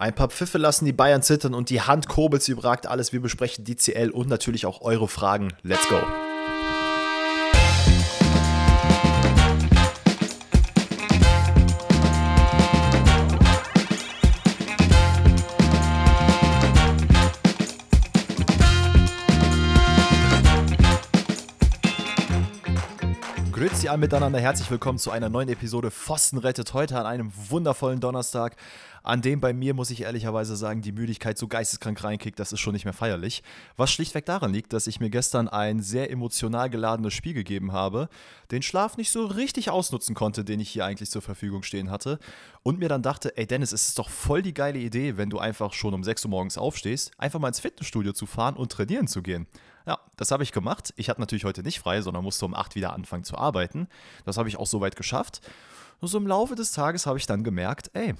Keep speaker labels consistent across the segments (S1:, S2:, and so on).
S1: Ein paar Pfiffe lassen die Bayern zittern und die Hand kurbelt, sie überragt alles. Wir besprechen die CL und natürlich auch eure Fragen. Let's go! Alle miteinander, herzlich willkommen zu einer neuen Episode Pfosten rettet heute an einem wundervollen Donnerstag, an dem bei mir, muss ich ehrlicherweise sagen, die Müdigkeit so geisteskrank reinkickt, das ist schon nicht mehr feierlich. Was schlichtweg daran liegt, dass ich mir gestern ein sehr emotional geladenes Spiel gegeben habe, den Schlaf nicht so richtig ausnutzen konnte, den ich hier eigentlich zur Verfügung stehen hatte und mir dann dachte, ey Dennis, es ist doch voll die geile Idee, wenn du einfach schon um 6 Uhr morgens aufstehst, einfach mal ins Fitnessstudio zu fahren und trainieren zu gehen. Ja, das habe ich gemacht. Ich hatte natürlich heute nicht frei, sondern musste um 8 wieder anfangen zu arbeiten. Das habe ich auch soweit geschafft. Nur so im Laufe des Tages habe ich dann gemerkt, ey,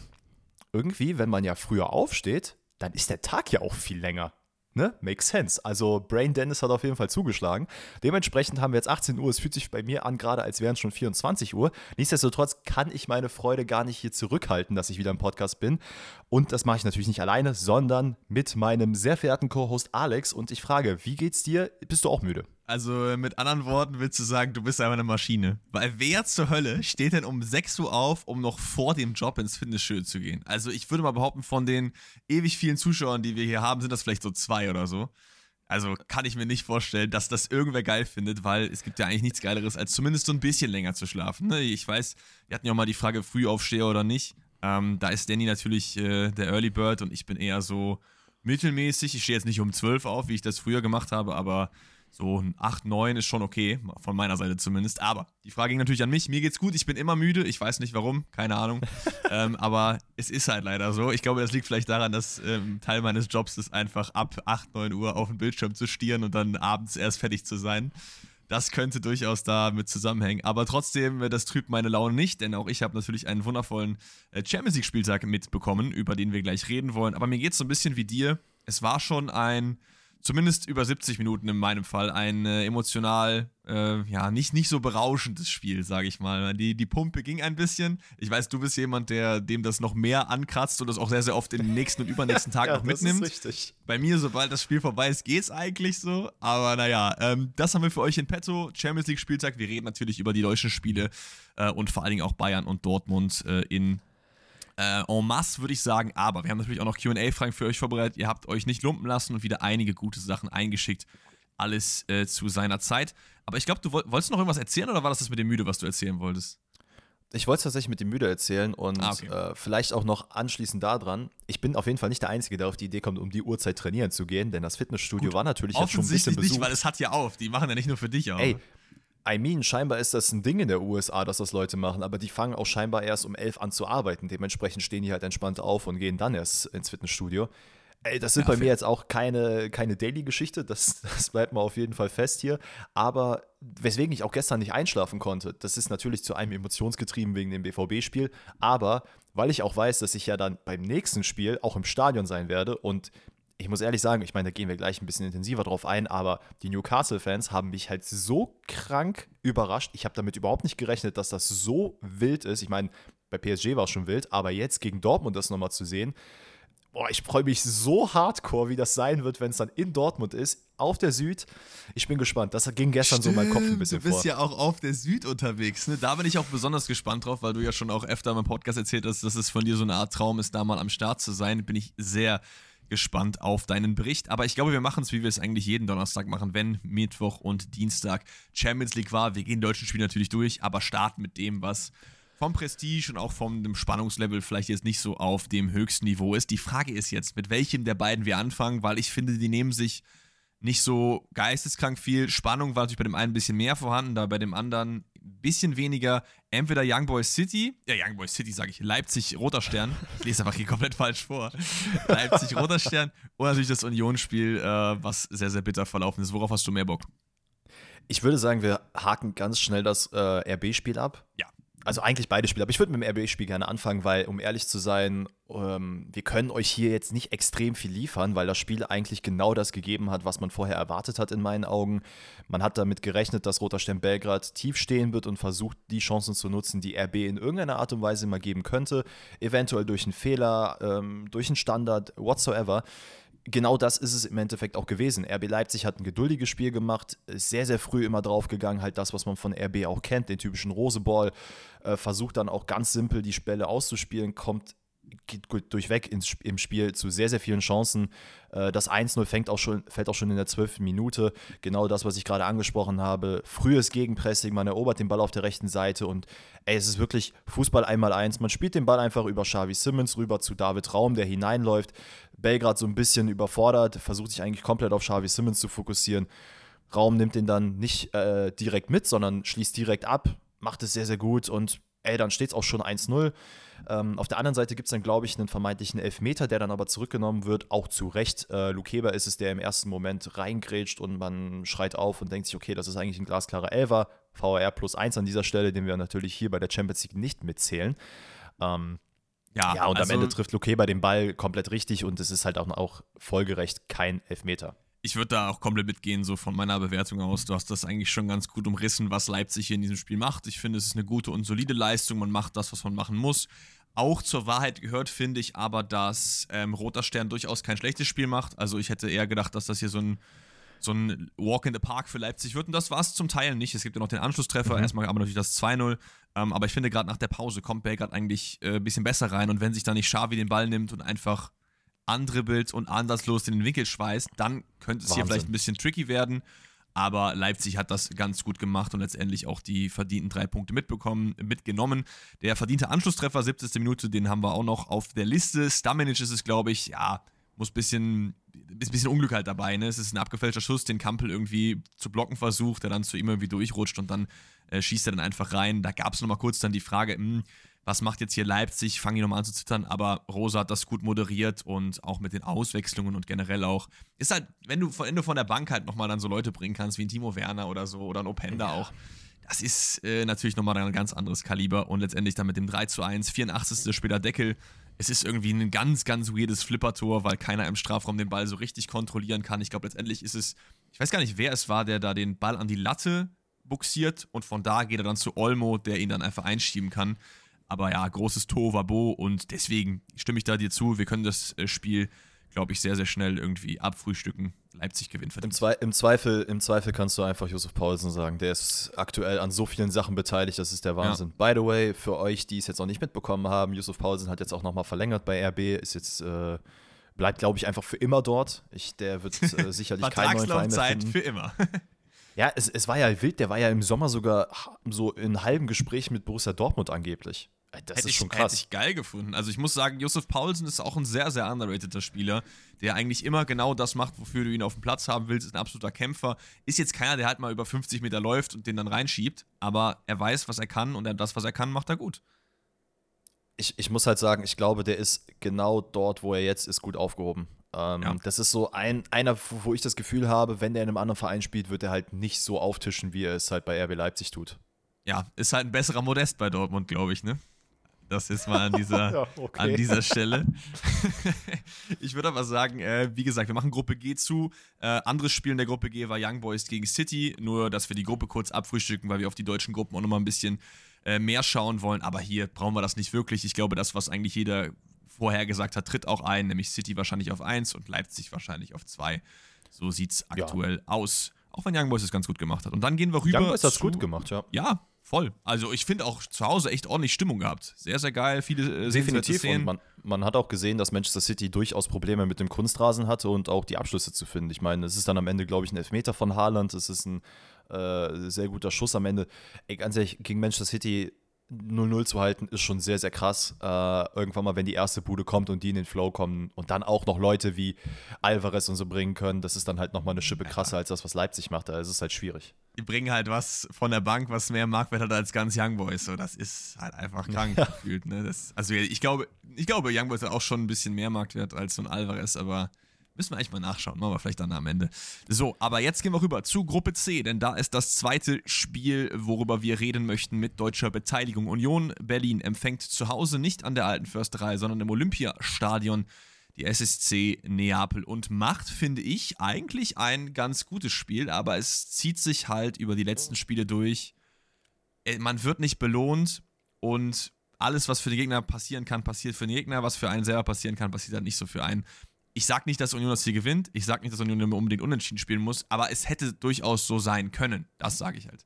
S1: irgendwie, wenn man ja früher aufsteht, dann ist der Tag ja auch viel länger. Ne? Makes sense. Also Brain Dennis hat auf jeden Fall zugeschlagen. Dementsprechend haben wir jetzt 18 Uhr. Es fühlt sich bei mir an, gerade als wären es schon 24 Uhr. Nichtsdestotrotz kann ich meine Freude gar nicht hier zurückhalten, dass ich wieder im Podcast bin. Und das mache ich natürlich nicht alleine, sondern mit meinem sehr verehrten Co-Host Alex. Und ich frage, wie geht's dir? Bist du auch müde?
S2: Also mit anderen Worten willst du sagen, du bist einfach eine Maschine. Weil wer zur Hölle steht denn um 6 Uhr auf, um noch vor dem Job ins Fitnessstudio zu gehen? Also ich würde mal behaupten, von den ewig vielen Zuschauern, die wir hier haben, sind das vielleicht so zwei oder so. Also kann ich mir nicht vorstellen, dass das irgendwer geil findet, weil es gibt ja eigentlich nichts Geileres, als zumindest so ein bisschen länger zu schlafen. Ne? Ich weiß, wir hatten ja auch mal die Frage, Frühaufsteher oder nicht. Ähm, da ist Danny natürlich äh, der Early Bird und ich bin eher so mittelmäßig. Ich stehe jetzt nicht um 12 auf, wie ich das früher gemacht habe, aber so ein 8, 9 ist schon okay, von meiner Seite zumindest. Aber die Frage ging natürlich an mich. Mir geht's gut, ich bin immer müde. Ich weiß nicht warum, keine Ahnung. ähm, aber es ist halt leider so. Ich glaube, das liegt vielleicht daran, dass ähm, Teil meines Jobs ist, einfach ab 8, 9 Uhr auf den Bildschirm zu stieren und dann abends erst fertig zu sein. Das könnte durchaus damit zusammenhängen. Aber trotzdem, das trübt meine Laune nicht, denn auch ich habe natürlich einen wundervollen äh, Champions League-Spieltag mitbekommen, über den wir gleich reden wollen. Aber mir geht es so ein bisschen wie dir. Es war schon ein zumindest über 70 Minuten in meinem Fall ein äh, emotional, äh, ja, nicht, nicht so berauschendes Spiel, sage ich mal. Die, die Pumpe ging ein bisschen. Ich weiß, du bist jemand, der dem das noch mehr ankratzt und das auch sehr, sehr oft in den nächsten und übernächsten Tag ja, noch mitnimmt. Das ist richtig. Bei mir, sobald das Spiel vorbei ist, geht es eigentlich so. Aber naja, ähm, das haben wir für euch in petto. Champions League Spieltag. Wir reden natürlich über die deutschen Spiele äh, und vor allen Dingen auch Bayern und Dortmund äh, in äh, en masse, würde ich sagen. Aber wir haben natürlich auch noch QA-Fragen für euch vorbereitet. Ihr habt euch nicht lumpen lassen und wieder einige gute Sachen eingeschickt. Alles äh, zu seiner Zeit. Aber ich glaube, du woll wolltest noch irgendwas erzählen oder war das das mit dem Müde, was du erzählen wolltest?
S1: Ich wollte es tatsächlich mit dem Müde erzählen und ah, okay. äh, vielleicht auch noch anschließend daran. Ich bin auf jeden Fall nicht der Einzige, der auf die Idee kommt, um die Uhrzeit trainieren zu gehen, denn das Fitnessstudio Gut, war natürlich jetzt schon ein bisschen
S2: besucht. nicht, weil es hat ja auf. Die machen ja nicht nur für dich auf. Ey,
S1: I mean, scheinbar ist das ein Ding in der USA, dass das Leute machen, aber die fangen auch scheinbar erst um elf an zu arbeiten. Dementsprechend stehen die halt entspannt auf und gehen dann erst ins Fitnessstudio. Ey, das sind ja, bei mir jetzt auch keine, keine Daily-Geschichte, das, das bleibt mal auf jeden Fall fest hier. Aber weswegen ich auch gestern nicht einschlafen konnte, das ist natürlich zu einem emotionsgetrieben wegen dem BVB-Spiel, aber weil ich auch weiß, dass ich ja dann beim nächsten Spiel auch im Stadion sein werde und ich muss ehrlich sagen, ich meine, da gehen wir gleich ein bisschen intensiver drauf ein, aber die Newcastle-Fans haben mich halt so krank überrascht. Ich habe damit überhaupt nicht gerechnet, dass das so wild ist. Ich meine, bei PSG war es schon wild, aber jetzt gegen Dortmund das nochmal zu sehen, boah, ich freue mich so hardcore, wie das sein wird, wenn es dann in Dortmund ist, auf der Süd. Ich bin gespannt. Das ging gestern Stimmt, so mein Kopf ein bisschen
S2: vor. Du bist
S1: vor.
S2: ja auch auf der Süd unterwegs. Ne? Da bin ich auch besonders gespannt drauf, weil du ja schon auch öfter im Podcast erzählt hast, dass es von dir so eine Art Traum ist, da mal am Start zu sein. Bin ich sehr gespannt auf deinen Bericht. Aber ich glaube, wir machen es, wie wir es eigentlich jeden Donnerstag machen, wenn Mittwoch und Dienstag Champions League war. Wir gehen deutschen Spiel natürlich durch, aber starten mit dem, was vom Prestige und auch vom Spannungslevel vielleicht jetzt nicht so auf dem höchsten Niveau ist. Die Frage ist jetzt, mit welchem der beiden wir anfangen, weil ich finde, die nehmen sich nicht so geisteskrank viel. Spannung war natürlich bei dem einen ein bisschen mehr vorhanden, da bei dem anderen bisschen weniger. Entweder Young Boys City, ja, Young Boys City sage ich, Leipzig Roter Stern. Ich lese einfach hier komplett falsch vor. Leipzig Roter Stern. Und natürlich das Unionsspiel, äh, was sehr, sehr bitter verlaufen ist. Worauf hast du mehr Bock?
S1: Ich würde sagen, wir haken ganz schnell das äh, RB-Spiel ab.
S2: Ja.
S1: Also eigentlich beide Spiele, aber ich würde mit dem RB-Spiel gerne anfangen, weil, um ehrlich zu sein, ähm, wir können euch hier jetzt nicht extrem viel liefern, weil das Spiel eigentlich genau das gegeben hat, was man vorher erwartet hat in meinen Augen. Man hat damit gerechnet, dass Roter Stern Belgrad tief stehen wird und versucht, die Chancen zu nutzen, die RB in irgendeiner Art und Weise mal geben könnte. Eventuell durch einen Fehler, ähm, durch einen Standard, whatsoever genau das ist es im Endeffekt auch gewesen. RB Leipzig hat ein geduldiges Spiel gemacht, ist sehr, sehr früh immer draufgegangen, halt das, was man von RB auch kennt, den typischen Roseball, äh, versucht dann auch ganz simpel die Spelle auszuspielen, kommt durchweg ins, im Spiel zu sehr, sehr vielen Chancen. Äh, das 1-0 fängt auch schon, fällt auch schon in der 12. Minute. Genau das, was ich gerade angesprochen habe. Frühes Gegenpressing, man erobert den Ball auf der rechten Seite und ey, es ist wirklich Fußball einmal eins. Man spielt den Ball einfach über Xavi Simmons rüber zu David Raum, der hineinläuft. Belgrad so ein bisschen überfordert, versucht sich eigentlich komplett auf Xavi Simmons zu fokussieren. Raum nimmt den dann nicht äh, direkt mit, sondern schließt direkt ab, macht es sehr, sehr gut und ey, dann steht es auch schon 1-0. Ähm, auf der anderen Seite gibt es dann, glaube ich, einen vermeintlichen Elfmeter, der dann aber zurückgenommen wird, auch zu Recht. Äh, Lukeber ist es, der im ersten Moment reingrätscht und man schreit auf und denkt sich, okay, das ist eigentlich ein glasklarer Elfer. VAR plus 1 an dieser Stelle, den wir natürlich hier bei der Champions League nicht mitzählen. Ähm, ja, ja, und also, am Ende trifft Lukeber den Ball komplett richtig und es ist halt auch, auch folgerecht kein Elfmeter
S2: ich würde da auch komplett mitgehen, so von meiner Bewertung aus. Du hast das eigentlich schon ganz gut umrissen, was Leipzig hier in diesem Spiel macht. Ich finde, es ist eine gute und solide Leistung. Man macht das, was man machen muss. Auch zur Wahrheit gehört, finde ich aber, dass ähm, Roter Stern durchaus kein schlechtes Spiel macht. Also ich hätte eher gedacht, dass das hier so ein, so ein Walk in the Park für Leipzig wird. Und das war es zum Teil nicht. Es gibt ja noch den Anschlusstreffer. Mhm. Erstmal aber natürlich das 2-0. Ähm, aber ich finde, gerade nach der Pause kommt Belgrad eigentlich äh, ein bisschen besser rein. Und wenn sich da nicht Xavi den Ball nimmt und einfach andribbelt und anderslos in den Winkel schweißt, dann könnte es Wahnsinn. hier vielleicht ein bisschen tricky werden. Aber Leipzig hat das ganz gut gemacht und letztendlich auch die verdienten drei Punkte mitbekommen, mitgenommen. Der verdiente Anschlusstreffer, 70. Minute, den haben wir auch noch auf der Liste. Stammenich ist es, glaube ich, ja, muss ein bisschen, bisschen Unglück halt dabei. Ne? Es ist ein abgefälschter Schuss, den Kampel irgendwie zu blocken versucht, der dann zu ihm irgendwie durchrutscht und dann äh, schießt er dann einfach rein. Da gab es nochmal kurz dann die Frage, mh, hm, was macht jetzt hier Leipzig, fangen die nochmal an zu zittern, aber Rosa hat das gut moderiert und auch mit den Auswechslungen und generell auch. Ist halt, wenn du, wenn du von der Bank halt nochmal dann so Leute bringen kannst, wie ein Timo Werner oder so oder ein Openda ja. auch, das ist äh, natürlich nochmal ein ganz anderes Kaliber und letztendlich dann mit dem 3 zu 1, 84. später Deckel. Es ist irgendwie ein ganz, ganz weirdes Flippertor, weil keiner im Strafraum den Ball so richtig kontrollieren kann. Ich glaube, letztendlich ist es, ich weiß gar nicht, wer es war, der da den Ball an die Latte buxiert und von da geht er dann zu Olmo, der ihn dann einfach einschieben kann. Aber ja, großes Tovabo und deswegen stimme ich da dir zu. Wir können das äh, Spiel, glaube ich, sehr, sehr schnell irgendwie abfrühstücken. Leipzig gewinnt
S1: verdient. Im, Zwe im, Zweifel, Im Zweifel kannst du einfach Josef Paulsen sagen. Der ist aktuell an so vielen Sachen beteiligt, das ist der Wahnsinn. Ja. By the way, für euch, die es jetzt noch nicht mitbekommen haben, Josef Paulsen hat jetzt auch nochmal verlängert bei RB, ist jetzt. Äh, bleibt, glaube ich, einfach für immer dort. Ich, der wird äh, sicherlich keinen neuen Verein mehr finden.
S2: für immer.
S1: ja, es, es war ja wild. Der war ja im Sommer sogar so in halbem Gespräch mit Borussia Dortmund angeblich.
S2: Das hätte ist schon krass. Hätte ich geil gefunden. Also ich muss sagen, Josef Paulsen ist auch ein sehr, sehr underrateder Spieler, der eigentlich immer genau das macht, wofür du ihn auf dem Platz haben willst. Ist ein absoluter Kämpfer. Ist jetzt keiner, der halt mal über 50 Meter läuft und den dann reinschiebt, aber er weiß, was er kann und er, das, was er kann, macht er gut.
S1: Ich, ich muss halt sagen, ich glaube, der ist genau dort, wo er jetzt ist, gut aufgehoben. Ähm, ja. Das ist so ein, einer, wo ich das Gefühl habe, wenn der in einem anderen Verein spielt, wird er halt nicht so auftischen, wie er es halt bei RB Leipzig tut.
S2: Ja, ist halt ein besserer Modest bei Dortmund, glaube ich, ne? Das ist mal an dieser, ja, okay. an dieser Stelle. ich würde aber sagen, äh, wie gesagt, wir machen Gruppe G zu. Äh, anderes Spiel in der Gruppe G war Young Boys gegen City. Nur, dass wir die Gruppe kurz abfrühstücken, weil wir auf die deutschen Gruppen auch nochmal ein bisschen äh, mehr schauen wollen. Aber hier brauchen wir das nicht wirklich. Ich glaube, das, was eigentlich jeder vorher gesagt hat, tritt auch ein. Nämlich City wahrscheinlich auf 1 und Leipzig wahrscheinlich auf 2. So sieht es aktuell ja. aus. Auch wenn Young Boys es ganz gut gemacht hat. Und dann gehen wir rüber.
S1: Young Boys hat es gut gemacht, ja.
S2: Ja, Voll. Also ich finde auch zu Hause echt ordentlich Stimmung gehabt. Sehr, sehr geil. Viele
S1: äh, Definitiv. Szenen. Und man, man, hat auch gesehen, dass Manchester City durchaus Probleme mit dem Kunstrasen hatte und auch die Abschlüsse zu finden. Ich meine, es ist dann am Ende, glaube ich, ein Elfmeter von Haaland. Es ist ein äh, sehr guter Schuss am Ende. Ey, ganz ehrlich, gegen Manchester City 0-0 zu halten, ist schon sehr, sehr krass. Äh, irgendwann mal, wenn die erste Bude kommt und die in den Flow kommen und dann auch noch Leute wie Alvarez und so bringen können, das ist dann halt nochmal eine Schippe krasser als das, was Leipzig macht. Da ist es halt schwierig.
S2: Die bringen halt was von der Bank, was mehr Marktwert hat als ganz Young Boys. So, das ist halt einfach krank ja. gefühlt. Ne? Das, also ich glaube, ich glaube, Young Boys hat auch schon ein bisschen mehr Marktwert als so ein Alvarez, aber Müssen wir eigentlich mal nachschauen, machen wir vielleicht dann am Ende. So, aber jetzt gehen wir rüber zu Gruppe C, denn da ist das zweite Spiel, worüber wir reden möchten mit deutscher Beteiligung. Union Berlin empfängt zu Hause nicht an der alten Försterei, sondern im Olympiastadion die SSC Neapel und macht, finde ich, eigentlich ein ganz gutes Spiel, aber es zieht sich halt über die letzten Spiele durch. Äh, man wird nicht belohnt und alles, was für den Gegner passieren kann, passiert für den Gegner. Was für einen selber passieren kann, passiert dann nicht so für einen ich sage nicht, dass Union das Ziel gewinnt. Ich sage nicht, dass Union unbedingt unentschieden spielen muss. Aber es hätte durchaus so sein können. Das sage ich halt.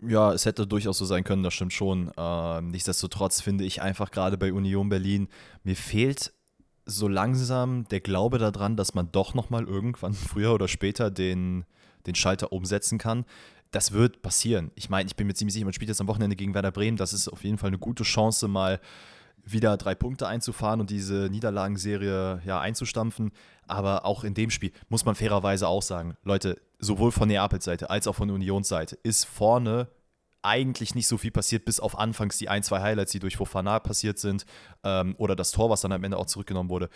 S1: Ja, es hätte durchaus so sein können, das stimmt schon. Äh, nichtsdestotrotz finde ich einfach gerade bei Union Berlin, mir fehlt so langsam der Glaube daran, dass man doch nochmal irgendwann früher oder später den, den Schalter umsetzen kann. Das wird passieren. Ich meine, ich bin mir ziemlich sicher, man spielt jetzt am Wochenende gegen Werder Bremen. Das ist auf jeden Fall eine gute Chance, mal wieder drei Punkte einzufahren und diese Niederlagenserie ja einzustampfen. Aber auch in dem Spiel muss man fairerweise auch sagen, Leute, sowohl von Neapels Seite als auch von Unionsseite ist vorne eigentlich nicht so viel passiert, bis auf anfangs die ein, zwei Highlights, die durch Fofana passiert sind ähm, oder das Tor, was dann am Ende auch zurückgenommen wurde.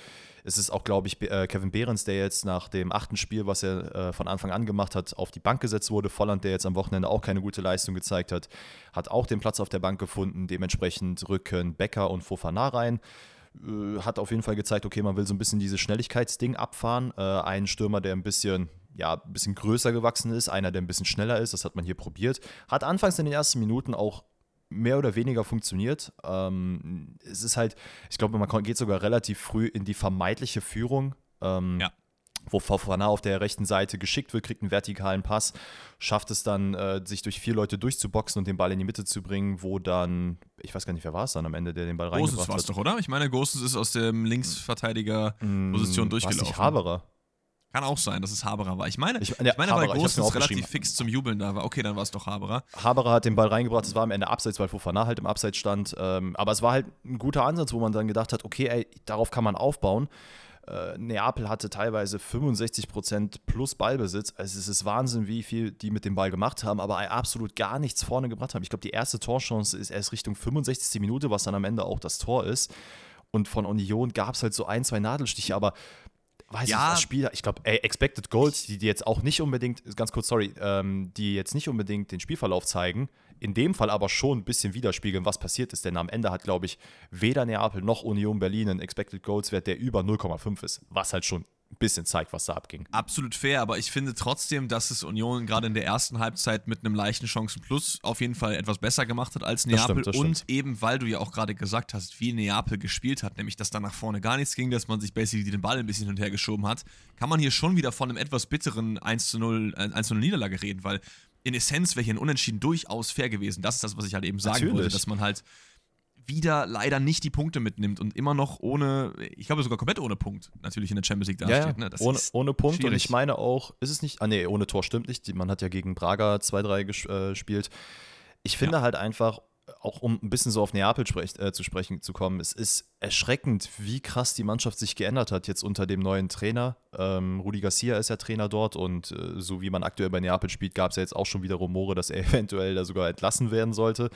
S1: Es ist auch, glaube ich, äh, Kevin Behrens, der jetzt nach dem achten Spiel, was er äh, von Anfang an gemacht hat, auf die Bank gesetzt wurde. Volland, der jetzt am Wochenende auch keine gute Leistung gezeigt hat, hat auch den Platz auf der Bank gefunden. Dementsprechend rücken Becker und Fofana rein äh, hat auf jeden Fall gezeigt, okay, man will so ein bisschen dieses Schnelligkeitsding abfahren. Äh, ein Stürmer, der ein bisschen ja, ein bisschen größer gewachsen ist, einer, der ein bisschen schneller ist, das hat man hier probiert. Hat anfangs in den ersten Minuten auch mehr oder weniger funktioniert. Ähm, es ist halt, ich glaube, man geht sogar relativ früh in die vermeintliche Führung. Ähm, ja. Wo Fofana auf der rechten Seite geschickt wird, kriegt einen vertikalen Pass, schafft es dann, äh, sich durch vier Leute durchzuboxen und den Ball in die Mitte zu bringen, wo dann, ich weiß gar nicht, wer war es dann am Ende, der den Ball Gosens reingebracht hat.
S2: war es doch, oder? Ich meine, Gosens ist aus der Linksverteidiger-Position mm, durchgelaufen. War nicht
S1: Haberer?
S2: Kann auch sein, dass es Haberer war. Ich meine, ich, ja, ich meine Haberer, weil Großes relativ fix zum Jubeln da war. Okay, dann war es doch Haberer.
S1: Haberer hat den Ball reingebracht, es war am Ende Abseits, weil Fofana halt im Abseits stand. Ähm, aber es war halt ein guter Ansatz, wo man dann gedacht hat, okay, ey, darauf kann man aufbauen. Äh, Neapel hatte teilweise 65% plus Ballbesitz. Also es ist Wahnsinn, wie viel die mit dem Ball gemacht haben, aber absolut gar nichts vorne gebracht haben. Ich glaube, die erste Torchance ist erst Richtung 65. Minute, was dann am Ende auch das Tor ist. Und von Union gab es halt so ein, zwei Nadelstiche, aber weiß ja. ich, das Spiel, ich glaube, Expected Goals, die, die jetzt auch nicht unbedingt, ganz kurz, sorry, ähm, die jetzt nicht unbedingt den Spielverlauf zeigen, in dem Fall aber schon ein bisschen widerspiegeln, was passiert ist. Denn am Ende hat, glaube ich, weder Neapel noch Union Berlin einen Expected Goals Wert, der über 0,5 ist, was halt schon ein bisschen zeigt, was da abging.
S2: Absolut fair, aber ich finde trotzdem, dass es Union gerade in der ersten Halbzeit mit einem leichten Chancenplus auf jeden Fall etwas besser gemacht hat als Neapel. Das stimmt, das und eben, weil du ja auch gerade gesagt hast, wie Neapel gespielt hat, nämlich dass da nach vorne gar nichts ging, dass man sich basically den Ball ein bisschen hin und her geschoben hat, kann man hier schon wieder von einem etwas bitteren 1 zu 0, 1 äh, zu 0 Niederlage reden, weil in Essenz wäre hier ein Unentschieden durchaus fair gewesen. Das ist das, was ich halt eben sagen Natürlich. wollte, dass man halt wieder leider nicht die Punkte mitnimmt und immer noch ohne, ich glaube sogar komplett ohne Punkt natürlich in der Champions League
S1: dasteht. Ja, ne? ohne, ohne Punkt schwierig. und ich meine auch, ist es nicht, ah nee, ohne Tor stimmt nicht, man hat ja gegen Braga 2-3 äh, gespielt. Ich finde ja. halt einfach, auch um ein bisschen so auf Neapel sprech, äh, zu sprechen zu kommen, es ist erschreckend, wie krass die Mannschaft sich geändert hat jetzt unter dem neuen Trainer. Ähm, Rudi Garcia ist ja Trainer dort und äh, so wie man aktuell bei Neapel spielt, gab es ja jetzt auch schon wieder Rumore, dass er eventuell da sogar entlassen werden sollte.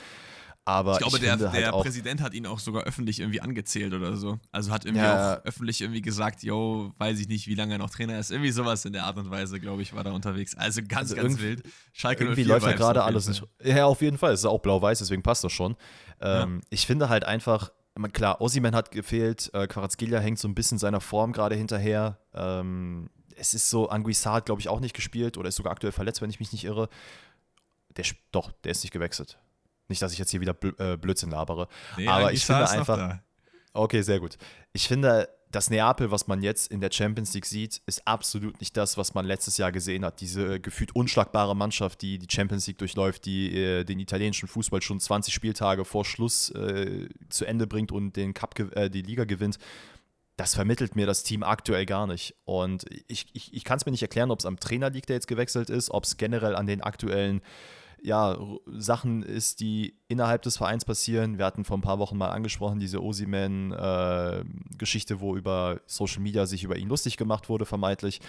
S1: Aber
S2: ich glaube,
S1: ich
S2: der, der halt Präsident hat ihn auch sogar öffentlich irgendwie angezählt oder so. Also hat irgendwie ja, auch öffentlich irgendwie gesagt, yo, weiß ich nicht, wie lange er noch Trainer ist. Irgendwie sowas in der Art und Weise, glaube ich, war da unterwegs. Also ganz, also ganz wild.
S1: Schalke irgendwie läuft ja gerade alles nicht. Ja, auf jeden Fall. Es ist auch blau-weiß, deswegen passt das schon. Ähm, ja. Ich finde halt einfach, klar, Ossiman hat gefehlt, äh, Quarazgelia hängt so ein bisschen seiner Form gerade hinterher. Ähm, es ist so, Anguissat, glaube ich, auch nicht gespielt oder ist sogar aktuell verletzt, wenn ich mich nicht irre. Der, doch, der ist nicht gewechselt. Nicht, dass ich jetzt hier wieder äh, Blödsinn labere. Nee, aber ich finde einfach. Okay, sehr gut. Ich finde, das Neapel, was man jetzt in der Champions League sieht, ist absolut nicht das, was man letztes Jahr gesehen hat. Diese gefühlt unschlagbare Mannschaft, die die Champions League durchläuft, die äh, den italienischen Fußball schon 20 Spieltage vor Schluss äh, zu Ende bringt und den Cup, äh, die Liga gewinnt. Das vermittelt mir das Team aktuell gar nicht. Und ich, ich, ich kann es mir nicht erklären, ob es am Trainer liegt, der jetzt gewechselt ist, ob es generell an den aktuellen ja, Sachen ist, die innerhalb des Vereins passieren. Wir hatten vor ein paar Wochen mal angesprochen, diese Osiman-Geschichte, äh, wo über Social Media sich über ihn lustig gemacht wurde, vermeintlich.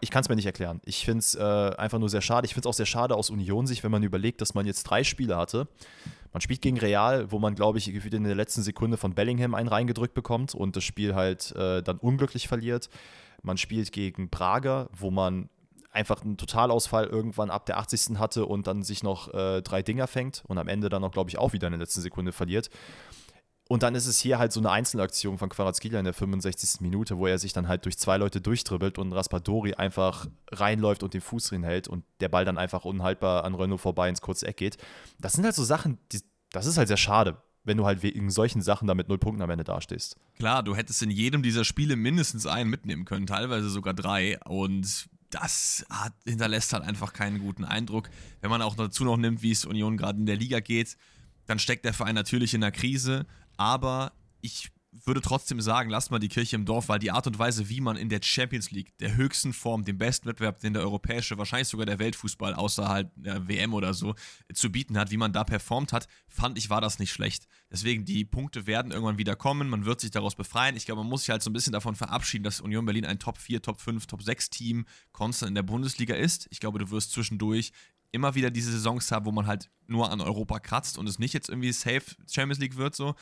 S1: ich kann es mir nicht erklären. Ich finde es äh, einfach nur sehr schade. Ich finde es auch sehr schade aus Union-Sicht, wenn man überlegt, dass man jetzt drei Spiele hatte. Man spielt gegen Real, wo man, glaube ich, in der letzten Sekunde von Bellingham einen reingedrückt bekommt und das Spiel halt äh, dann unglücklich verliert. Man spielt gegen Prager, wo man einfach einen Totalausfall irgendwann ab der 80. hatte und dann sich noch äh, drei Dinger fängt und am Ende dann noch, glaube ich, auch wieder in der letzten Sekunde verliert. Und dann ist es hier halt so eine Einzelaktion von Quarazkelia in der 65. Minute, wo er sich dann halt durch zwei Leute durchdribbelt und Raspadori einfach reinläuft und den Fuß hält und der Ball dann einfach unhaltbar an Renault vorbei ins kurze Eck geht. Das sind halt so Sachen, die, das ist halt sehr schade, wenn du halt wegen solchen Sachen da mit null Punkten am Ende dastehst.
S2: Klar, du hättest in jedem dieser Spiele mindestens einen mitnehmen können, teilweise sogar drei. Und das hat, hinterlässt halt einfach keinen guten Eindruck. Wenn man auch dazu noch nimmt, wie es Union gerade in der Liga geht, dann steckt der Verein natürlich in der Krise. Aber ich würde trotzdem sagen, lasst mal die Kirche im Dorf, weil die Art und Weise, wie man in der Champions League, der höchsten Form, dem besten Wettbewerb, den der europäische, wahrscheinlich sogar der Weltfußball außerhalb der WM oder so zu bieten hat, wie man da performt hat, fand ich, war das nicht schlecht. Deswegen, die Punkte werden irgendwann wieder kommen, man wird sich daraus befreien. Ich glaube, man muss sich halt so ein bisschen davon verabschieden, dass Union Berlin ein Top 4, Top 5, Top 6 Team konstant in der Bundesliga ist. Ich glaube, du wirst zwischendurch immer wieder diese Saisons haben, wo man halt nur an Europa kratzt und es nicht jetzt irgendwie safe Champions League wird so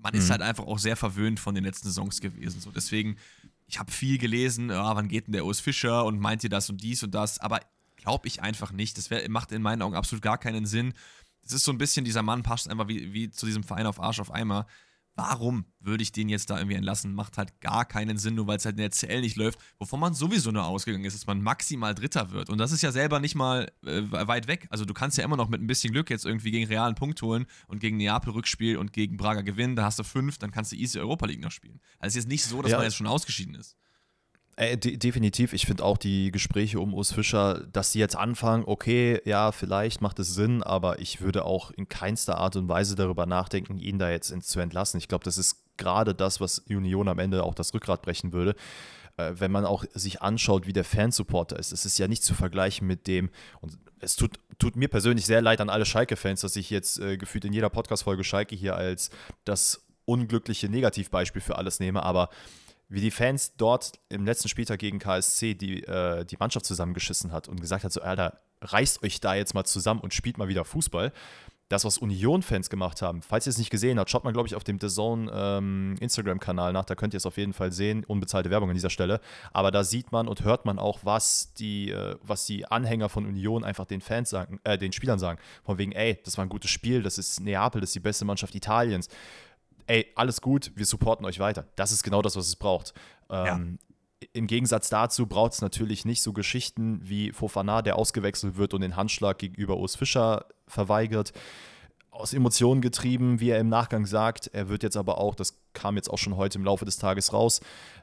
S2: man mhm. ist halt einfach auch sehr verwöhnt von den letzten Saisons gewesen. So. Deswegen, ich habe viel gelesen, ja, wann geht denn der Urs Fischer und meint ihr das und dies und das, aber glaube ich einfach nicht. Das wär, macht in meinen Augen absolut gar keinen Sinn. Es ist so ein bisschen, dieser Mann passt einfach wie, wie zu diesem Verein auf Arsch auf Eimer. Warum würde ich den jetzt da irgendwie entlassen? Macht halt gar keinen Sinn, nur weil es halt in der CL nicht läuft, wovon man sowieso nur ausgegangen ist, dass man maximal Dritter wird. Und das ist ja selber nicht mal äh, weit weg. Also du kannst ja immer noch mit ein bisschen Glück jetzt irgendwie gegen realen Punkt holen und gegen Neapel Rückspiel und gegen Braga gewinnen. Da hast du fünf, dann kannst du easy Europa League noch spielen. Also es ist jetzt nicht so, dass ja. man jetzt schon ausgeschieden ist.
S1: Äh, de definitiv. Ich finde auch die Gespräche um Urs Fischer, dass sie jetzt anfangen, okay, ja, vielleicht macht es Sinn, aber ich würde auch in keinster Art und Weise darüber nachdenken, ihn da jetzt zu entlassen. Ich glaube, das ist gerade das, was Union am Ende auch das Rückgrat brechen würde. Äh, wenn man auch sich anschaut, wie der Fansupporter ist, es ist ja nicht zu vergleichen mit dem, und es tut, tut mir persönlich sehr leid an alle Schalke-Fans, dass ich jetzt äh, gefühlt in jeder Podcast-Folge Schalke hier als das unglückliche Negativbeispiel für alles nehme, aber wie die Fans dort im letzten Spieltag gegen KSC die, äh, die Mannschaft zusammengeschissen hat und gesagt hat, so, Alter, reißt euch da jetzt mal zusammen und spielt mal wieder Fußball. Das, was Union-Fans gemacht haben, falls ihr es nicht gesehen habt, schaut mal, glaube ich, auf dem The Zone ähm, Instagram-Kanal nach, da könnt ihr es auf jeden Fall sehen. Unbezahlte Werbung an dieser Stelle. Aber da sieht man und hört man auch, was die, äh, was die Anhänger von Union einfach den Fans sagen, äh, den Spielern sagen. Von wegen, ey, das war ein gutes Spiel, das ist Neapel, das ist die beste Mannschaft Italiens ey, alles gut, wir supporten euch weiter. Das ist genau das, was es braucht. Ähm, ja. Im Gegensatz dazu braucht es natürlich nicht so Geschichten wie Fofana, der ausgewechselt wird und den Handschlag gegenüber Urs Fischer verweigert. Aus Emotionen getrieben, wie er im Nachgang sagt. Er wird jetzt aber auch, das kam jetzt auch schon heute im Laufe des Tages raus,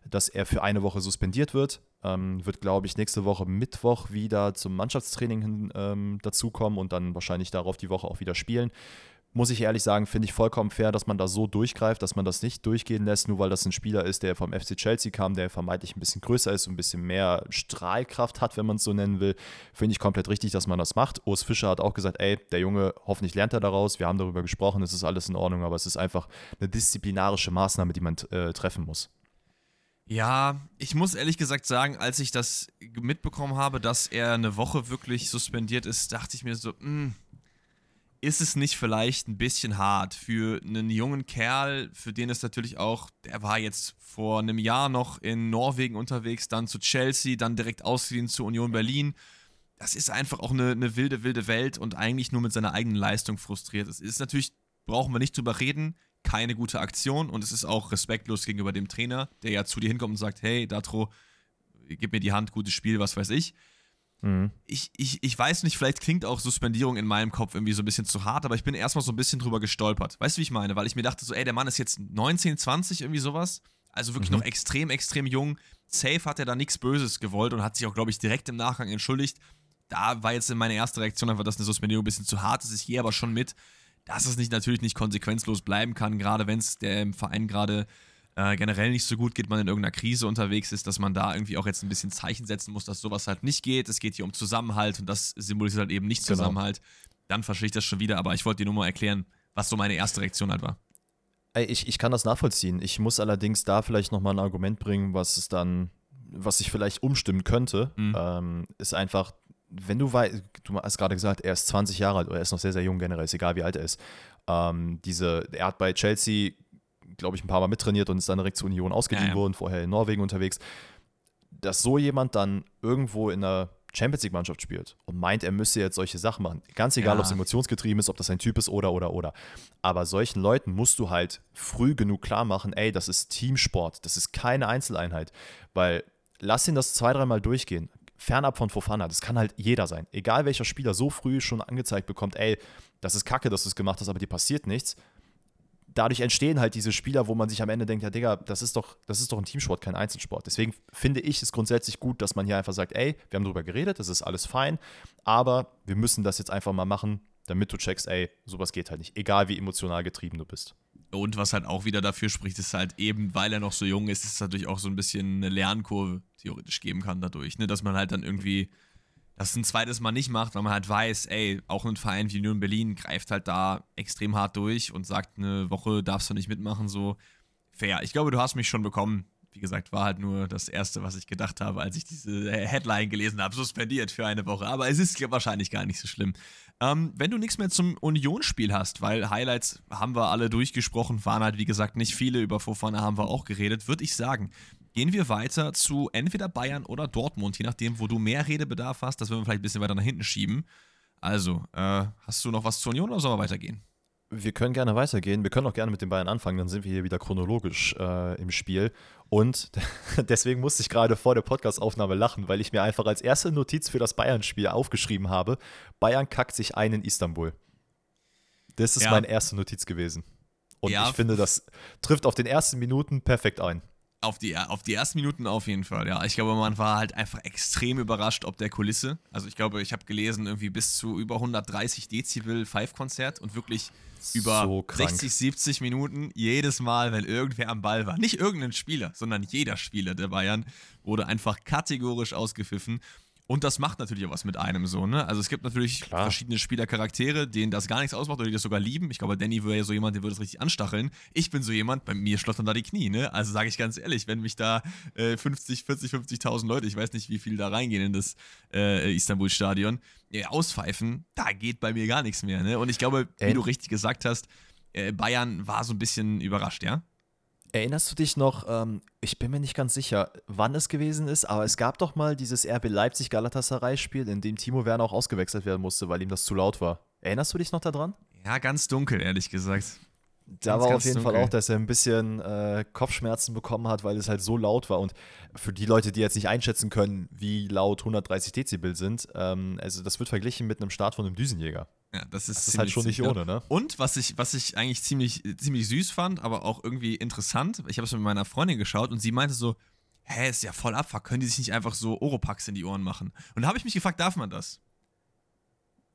S1: dass er für eine Woche suspendiert wird. Ähm, wird, glaube ich, nächste Woche Mittwoch wieder zum Mannschaftstraining hin, ähm, dazukommen und dann wahrscheinlich darauf die Woche auch wieder spielen muss ich ehrlich sagen, finde ich vollkommen fair, dass man da so durchgreift, dass man das nicht durchgehen lässt, nur weil das ein Spieler ist, der vom FC Chelsea kam, der vermeintlich ein bisschen größer ist und ein bisschen mehr Strahlkraft hat, wenn man es so nennen will. Finde ich komplett richtig, dass man das macht. Urs Fischer hat auch gesagt, ey, der Junge, hoffentlich lernt er daraus. Wir haben darüber gesprochen, es ist alles in Ordnung, aber es ist einfach eine disziplinarische Maßnahme, die man äh, treffen muss.
S2: Ja, ich muss ehrlich gesagt sagen, als ich das mitbekommen habe, dass er eine Woche wirklich suspendiert ist, dachte ich mir so, mh, hm, ist es nicht vielleicht ein bisschen hart für einen jungen Kerl, für den es natürlich auch, der war jetzt vor einem Jahr noch in Norwegen unterwegs, dann zu Chelsea, dann direkt ausgeliehen zu Union Berlin. Das ist einfach auch eine, eine wilde, wilde Welt und eigentlich nur mit seiner eigenen Leistung frustriert. Es ist natürlich, brauchen wir nicht drüber reden, keine gute Aktion und es ist auch respektlos gegenüber dem Trainer, der ja zu dir hinkommt und sagt, hey, Datro, gib mir die Hand, gutes Spiel, was weiß ich. Mhm. Ich, ich, ich weiß nicht, vielleicht klingt auch Suspendierung in meinem Kopf irgendwie so ein bisschen zu hart, aber ich bin erstmal so ein bisschen drüber gestolpert. Weißt du, wie ich meine? Weil ich mir dachte, so, ey, der Mann ist jetzt 19, 20, irgendwie sowas. Also wirklich mhm. noch extrem, extrem jung. Safe hat er da nichts Böses gewollt und hat sich auch, glaube ich, direkt im Nachgang entschuldigt. Da war jetzt meine erste Reaktion einfach, dass eine Suspendierung ein bisschen zu hart ist. Ich gehe aber schon mit, dass es nicht, natürlich nicht konsequenzlos bleiben kann, gerade wenn es dem Verein gerade äh, generell nicht so gut geht, man in irgendeiner Krise unterwegs ist, dass man da irgendwie auch jetzt ein bisschen Zeichen setzen muss, dass sowas halt nicht geht. Es geht hier um Zusammenhalt und das symbolisiert halt eben nicht genau. Zusammenhalt. Genau. Dann verstehe ich das schon wieder, aber ich wollte dir nur mal erklären, was so meine erste Reaktion halt war.
S1: Ich, ich kann das nachvollziehen. Ich muss allerdings da vielleicht nochmal ein Argument bringen, was es dann was sich vielleicht umstimmen könnte, mhm. ähm, ist einfach, wenn du weißt, du hast gerade gesagt, er ist 20 Jahre alt oder er ist noch sehr, sehr jung generell, ist egal wie alt er ist. Ähm, diese, er hat bei Chelsea, glaube ich, ein paar Mal mittrainiert und ist dann direkt zur Union ausgeliehen ja, ja. worden, vorher in Norwegen unterwegs. Dass so jemand dann irgendwo in einer Champions League-Mannschaft spielt und meint, er müsse jetzt solche Sachen machen. Ganz egal, ja. ob es emotionsgetrieben ist, ob das ein Typ ist oder, oder, oder. Aber solchen Leuten musst du halt früh genug klar machen, ey, das ist Teamsport, das ist keine Einzeleinheit. Weil lass ihn das zwei, dreimal durchgehen. Fernab von Fofana, das kann halt jeder sein. Egal welcher Spieler so früh schon angezeigt bekommt, ey, das ist kacke, dass du es gemacht hast, aber dir passiert nichts dadurch entstehen halt diese Spieler, wo man sich am Ende denkt, ja, Digga, das ist doch, das ist doch ein Teamsport, kein Einzelsport. Deswegen finde ich es grundsätzlich gut, dass man hier einfach sagt, ey, wir haben darüber geredet, das ist alles fein, aber wir müssen das jetzt einfach mal machen, damit du checkst, ey, sowas geht halt nicht, egal wie emotional getrieben du bist.
S2: Und was halt auch wieder dafür spricht, ist halt eben, weil er noch so jung ist, ist es natürlich auch so ein bisschen eine Lernkurve theoretisch geben kann dadurch, ne? dass man halt dann irgendwie das ein zweites Mal nicht macht, weil man halt weiß, ey, auch ein Verein wie Union Berlin greift halt da extrem hart durch und sagt, eine Woche darfst du nicht mitmachen, so fair. Ich glaube, du hast mich schon bekommen. Wie gesagt, war halt nur das Erste, was ich gedacht habe, als ich diese Headline gelesen habe, suspendiert für eine Woche. Aber es ist wahrscheinlich gar nicht so schlimm. Ähm, wenn du nichts mehr zum Unionsspiel hast, weil Highlights haben wir alle durchgesprochen, waren halt wie gesagt nicht viele, über Fofana haben wir auch geredet, würde ich sagen, Gehen wir weiter zu entweder Bayern oder Dortmund, je nachdem, wo du mehr Redebedarf hast. Das würden wir vielleicht ein bisschen weiter nach hinten schieben. Also, äh, hast du noch was zur Union oder sollen wir weitergehen?
S1: Wir können gerne weitergehen. Wir können auch gerne mit den Bayern anfangen, dann sind wir hier wieder chronologisch äh, im Spiel. Und deswegen musste ich gerade vor der Podcastaufnahme lachen, weil ich mir einfach als erste Notiz für das Bayern-Spiel aufgeschrieben habe: Bayern kackt sich ein in Istanbul. Das ist ja. meine erste Notiz gewesen. Und ja. ich finde, das trifft auf den ersten Minuten perfekt ein.
S2: Auf die, auf die ersten Minuten auf jeden Fall, ja. Ich glaube, man war halt einfach extrem überrascht ob der Kulisse. Also ich glaube, ich habe gelesen, irgendwie bis zu über 130 Dezibel Five-Konzert und wirklich über so 60, 70 Minuten jedes Mal, wenn irgendwer am Ball war. Nicht irgendein Spieler, sondern jeder Spieler der Bayern wurde einfach kategorisch ausgepfiffen. Und das macht natürlich auch was mit einem so, ne? Also es gibt natürlich Klar. verschiedene Spielercharaktere, denen das gar nichts ausmacht oder die das sogar lieben. Ich glaube, Danny wäre ja so jemand, der würde das richtig anstacheln. Ich bin so jemand, bei mir schlottern da die Knie, ne? Also sage ich ganz ehrlich, wenn mich da äh, 50, 40, 50.000 Leute, ich weiß nicht, wie viel da reingehen in das äh, Istanbul-Stadion, äh, auspfeifen, da geht bei mir gar nichts mehr, ne? Und ich glaube, wie äh. du richtig gesagt hast, äh, Bayern war so ein bisschen überrascht, ja?
S1: Erinnerst du dich noch, ähm, ich bin mir nicht ganz sicher, wann es gewesen ist, aber es gab doch mal dieses RB Leipzig-Galatasaray-Spiel, in dem Timo Werner auch ausgewechselt werden musste, weil ihm das zu laut war. Erinnerst du dich noch daran?
S2: Ja, ganz dunkel, ehrlich gesagt.
S1: Da war auf jeden dunkel. Fall auch, dass er ein bisschen äh, Kopfschmerzen bekommen hat, weil es halt so laut war. Und für die Leute, die jetzt nicht einschätzen können, wie laut 130 Dezibel sind, ähm, also das wird verglichen mit einem Start von einem Düsenjäger.
S2: Ja, das ist,
S1: das ist halt schon nicht ohne, ne?
S2: Und was ich, was ich eigentlich ziemlich, ziemlich süß fand, aber auch irgendwie interessant, ich habe es mit meiner Freundin geschaut und sie meinte so, hä, ist ja voll Abfuck, können die sich nicht einfach so Oropax in die Ohren machen? Und da habe ich mich gefragt, darf man das?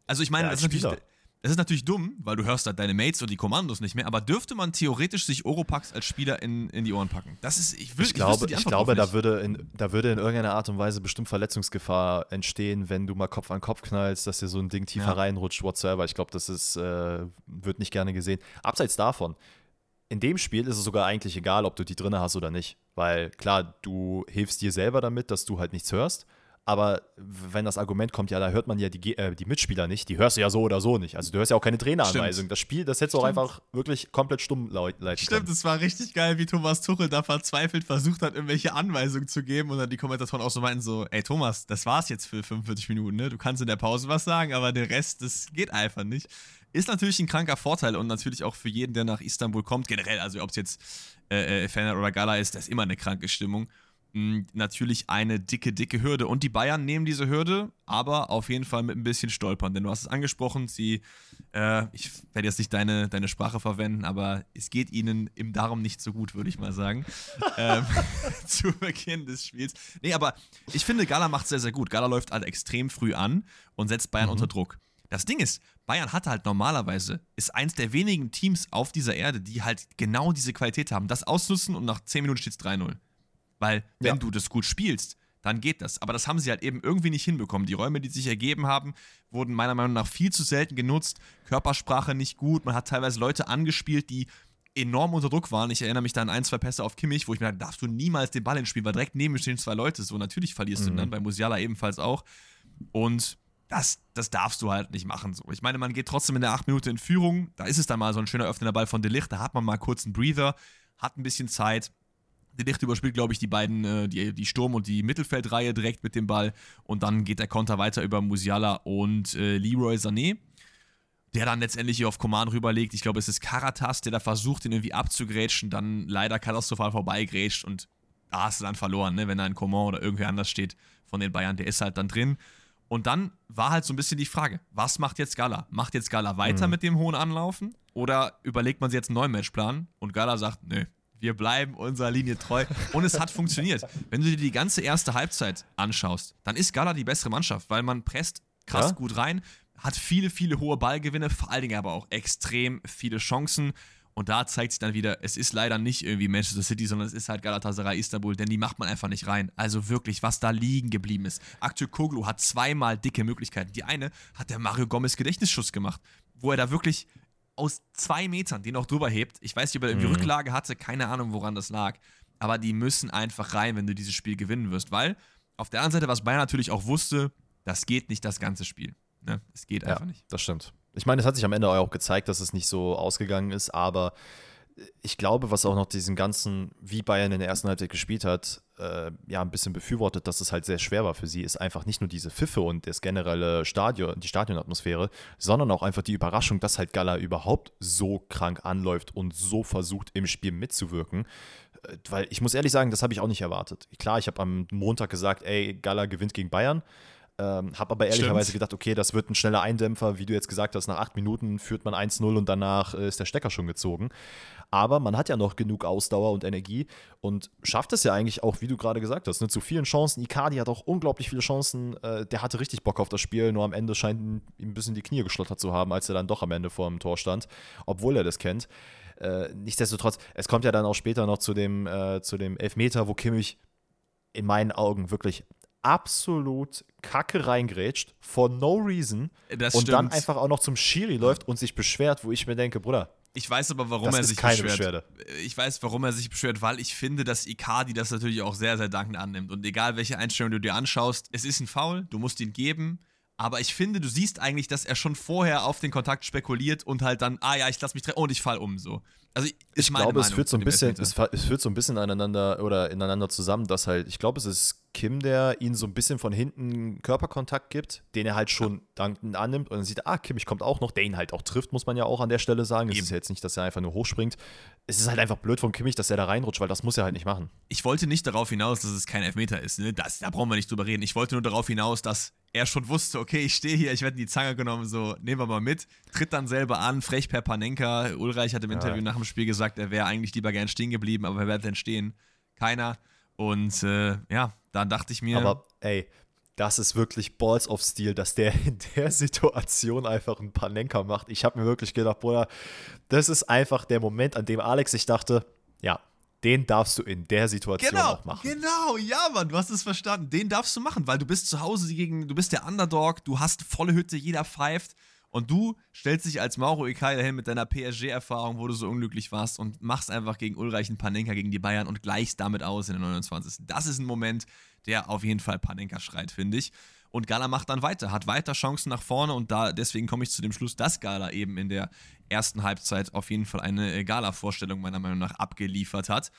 S2: Also ich meine, ja, das ist natürlich es ist natürlich dumm, weil du hörst halt deine Mates und die Kommandos nicht mehr, aber dürfte man theoretisch sich Oropax als Spieler in, in die Ohren packen? Das ist, ich, will,
S1: ich glaube, ich, ich glaube da, würde in, da würde in irgendeiner Art und Weise bestimmt Verletzungsgefahr entstehen, wenn du mal Kopf an Kopf knallst, dass dir so ein Ding tiefer ja. reinrutscht, whatsoever. Ich glaube, das ist, äh, wird nicht gerne gesehen. Abseits davon, in dem Spiel ist es sogar eigentlich egal, ob du die drinne hast oder nicht. Weil klar, du hilfst dir selber damit, dass du halt nichts hörst. Aber wenn das Argument kommt, ja, da hört man ja die, äh, die Mitspieler nicht, die hörst du ja so oder so nicht. Also du hörst ja auch keine Traineranweisung. Das Spiel, das hättest du auch einfach wirklich komplett stumm leiten
S2: Stimmt, es war richtig geil, wie Thomas Tuchel da verzweifelt versucht hat, irgendwelche Anweisungen zu geben und dann die Kommentatoren auch so meinten so, ey Thomas, das war's jetzt für 45 Minuten, ne? Du kannst in der Pause was sagen, aber der Rest, das geht einfach nicht. Ist natürlich ein kranker Vorteil und natürlich auch für jeden, der nach Istanbul kommt, generell, also ob es jetzt äh, äh Fener oder Gala ist, das ist immer eine kranke Stimmung natürlich eine dicke, dicke Hürde. Und die Bayern nehmen diese Hürde, aber auf jeden Fall mit ein bisschen Stolpern. Denn du hast es angesprochen, sie, äh, ich werde jetzt nicht deine, deine Sprache verwenden, aber es geht ihnen im Darum nicht so gut, würde ich mal sagen. ähm, zu Beginn des Spiels. Nee, aber ich finde, Gala macht sehr, sehr gut. Gala läuft halt extrem früh an und setzt Bayern mhm. unter Druck. Das Ding ist, Bayern hat halt normalerweise, ist eins der wenigen Teams auf dieser Erde, die halt genau diese Qualität haben, das ausnutzen und nach 10 Minuten steht es 3-0. Weil, wenn ja. du das gut spielst, dann geht das. Aber das haben sie halt eben irgendwie nicht hinbekommen. Die Räume, die sich ergeben haben, wurden meiner Meinung nach viel zu selten genutzt. Körpersprache nicht gut. Man hat teilweise Leute angespielt, die enorm unter Druck waren. Ich erinnere mich da an ein, zwei Pässe auf Kimmich, wo ich mir dachte, darfst du niemals den Ball ins Spiel, weil direkt neben mir stehen zwei Leute. So, natürlich verlierst mhm. du dann, bei Musiala ebenfalls auch. Und das, das darfst du halt nicht machen. So. Ich meine, man geht trotzdem in der 8 Minute in Führung. Da ist es dann mal so ein schöner öffnender Ball von Delicht. Da hat man mal kurz einen Breather, hat ein bisschen Zeit. Delicht überspielt, glaube ich, die beiden, äh, die, die Sturm- und die Mittelfeldreihe direkt mit dem Ball. Und dann geht der Konter weiter über Musiala und äh, Leroy Sané der dann letztendlich hier auf Command rüberlegt. Ich glaube, es ist Karatas, der da versucht, ihn irgendwie abzugrätschen, dann leider katastrophal vorbeigrätscht und da hast du dann verloren, ne? wenn da ein Coman oder irgendwer anders steht von den Bayern, der ist halt dann drin. Und dann war halt so ein bisschen die Frage, was macht jetzt Gala? Macht jetzt Gala weiter mhm. mit dem hohen Anlaufen oder überlegt man sich jetzt einen neuen Matchplan? Und Gala sagt, nö, wir bleiben unserer Linie treu. Und es hat funktioniert. Wenn du dir die ganze erste Halbzeit anschaust, dann ist Gala die bessere Mannschaft, weil man presst krass ja? gut rein, hat viele, viele hohe Ballgewinne, vor allen Dingen aber auch extrem viele Chancen. Und da zeigt sich dann wieder, es ist leider nicht irgendwie Manchester City, sondern es ist halt Galatasaray Istanbul, denn die macht man einfach nicht rein. Also wirklich, was da liegen geblieben ist. Aktür Koglu hat zweimal dicke Möglichkeiten. Die eine hat der Mario Gomez Gedächtnisschuss gemacht, wo er da wirklich aus zwei Metern den noch drüber hebt. Ich weiß nicht, ob er irgendwie mhm. Rücklage hatte, keine Ahnung, woran das lag. Aber die müssen einfach rein, wenn du dieses Spiel gewinnen wirst, weil auf der anderen Seite, was Bayern natürlich auch wusste, das geht nicht das ganze Spiel. Ne? Es geht einfach ja, nicht.
S1: Das stimmt. Ich meine, es hat sich am Ende auch gezeigt, dass es nicht so ausgegangen ist, aber ich glaube, was auch noch diesen ganzen, wie Bayern in der ersten Halbzeit gespielt hat, äh, ja, ein bisschen befürwortet, dass es halt sehr schwer war für sie, ist einfach nicht nur diese Pfiffe und das generelle Stadion, die Stadionatmosphäre, sondern auch einfach die Überraschung, dass halt Gala überhaupt so krank anläuft und so versucht, im Spiel mitzuwirken. Äh, weil ich muss ehrlich sagen, das habe ich auch nicht erwartet. Klar, ich habe am Montag gesagt, ey, Gala gewinnt gegen Bayern. Ähm, habe aber ehrlicherweise Stimmt. gedacht, okay, das wird ein schneller Eindämpfer, wie du jetzt gesagt hast, nach acht Minuten führt man 1-0 und danach äh, ist der Stecker schon gezogen. Aber man hat ja noch genug Ausdauer und Energie und schafft es ja eigentlich auch, wie du gerade gesagt hast, ne, zu vielen Chancen. Icardi hat auch unglaublich viele Chancen. Äh, der hatte richtig Bock auf das Spiel, nur am Ende scheint ihm ein bisschen die Knie geschlottert zu haben, als er dann doch am Ende vor dem Tor stand, obwohl er das kennt. Äh, nichtsdestotrotz, es kommt ja dann auch später noch zu dem, äh, zu dem Elfmeter, wo Kimmich in meinen Augen wirklich absolut kacke reingrätscht, for no reason.
S2: Das
S1: und
S2: stimmt.
S1: dann einfach auch noch zum Schiri läuft und sich beschwert, wo ich mir denke, Bruder.
S2: Ich weiß aber, warum er sich
S1: keine
S2: beschwert. Beschwerde. Ich weiß, warum er sich beschwert, weil ich finde, dass Icardi das natürlich auch sehr, sehr dankend annimmt. Und egal, welche Einstellung du dir anschaust, es ist ein Foul, du musst ihn geben. Aber ich finde, du siehst eigentlich, dass er schon vorher auf den Kontakt spekuliert und halt dann, ah ja, ich lass mich treffen und ich fall um so.
S1: Also ich, ich glaube, Meinung es führt so ein bisschen, es, es, führt so ein bisschen aneinander oder ineinander zusammen, dass halt, ich glaube, es ist Kim, der ihn so ein bisschen von hinten Körperkontakt gibt, den er halt schon ja. dankend annimmt und dann sieht er, ah, Kimmich kommt auch noch, der ihn halt auch trifft, muss man ja auch an der Stelle sagen. Es ist ja jetzt nicht, dass er einfach nur hochspringt. Es ist halt einfach blöd von Kimmich, dass er da reinrutscht, weil das muss er halt nicht machen.
S2: Ich wollte nicht darauf hinaus, dass es kein Elfmeter ist. Ne? Das, da brauchen wir nicht drüber reden. Ich wollte nur darauf hinaus, dass er schon wusste, okay, ich stehe hier, ich werde in die Zange genommen, so nehmen wir mal mit. Tritt dann selber an, frech per Panenka. Ulreich hat im Interview ja. nach dem Spiel gesagt, er wäre eigentlich lieber gern stehen geblieben, aber wer wird denn stehen? Keiner. Und äh, ja, dann dachte ich mir.
S1: Aber ey, das ist wirklich Balls of Steel, dass der in der Situation einfach ein paar Lenker macht. Ich habe mir wirklich gedacht, Bruder, das ist einfach der Moment, an dem Alex sich dachte, ja, den darfst du in der Situation
S2: genau,
S1: auch machen.
S2: Genau, ja, Mann, du hast es verstanden. Den darfst du machen, weil du bist zu Hause gegen, du bist der Underdog, du hast volle Hütte, jeder pfeift. Und du stellst dich als Mauro Ikai dahin mit deiner PSG-Erfahrung, wo du so unglücklich warst und machst einfach gegen Ulreich einen Panenka gegen die Bayern und gleichst damit aus in der 29. Das ist ein Moment, der auf jeden Fall Panenka schreit, finde ich. Und Gala macht dann weiter, hat weiter Chancen nach vorne und da deswegen komme ich zu dem Schluss, dass Gala eben in der ersten Halbzeit auf jeden Fall eine äh, Gala-Vorstellung meiner Meinung nach abgeliefert hat.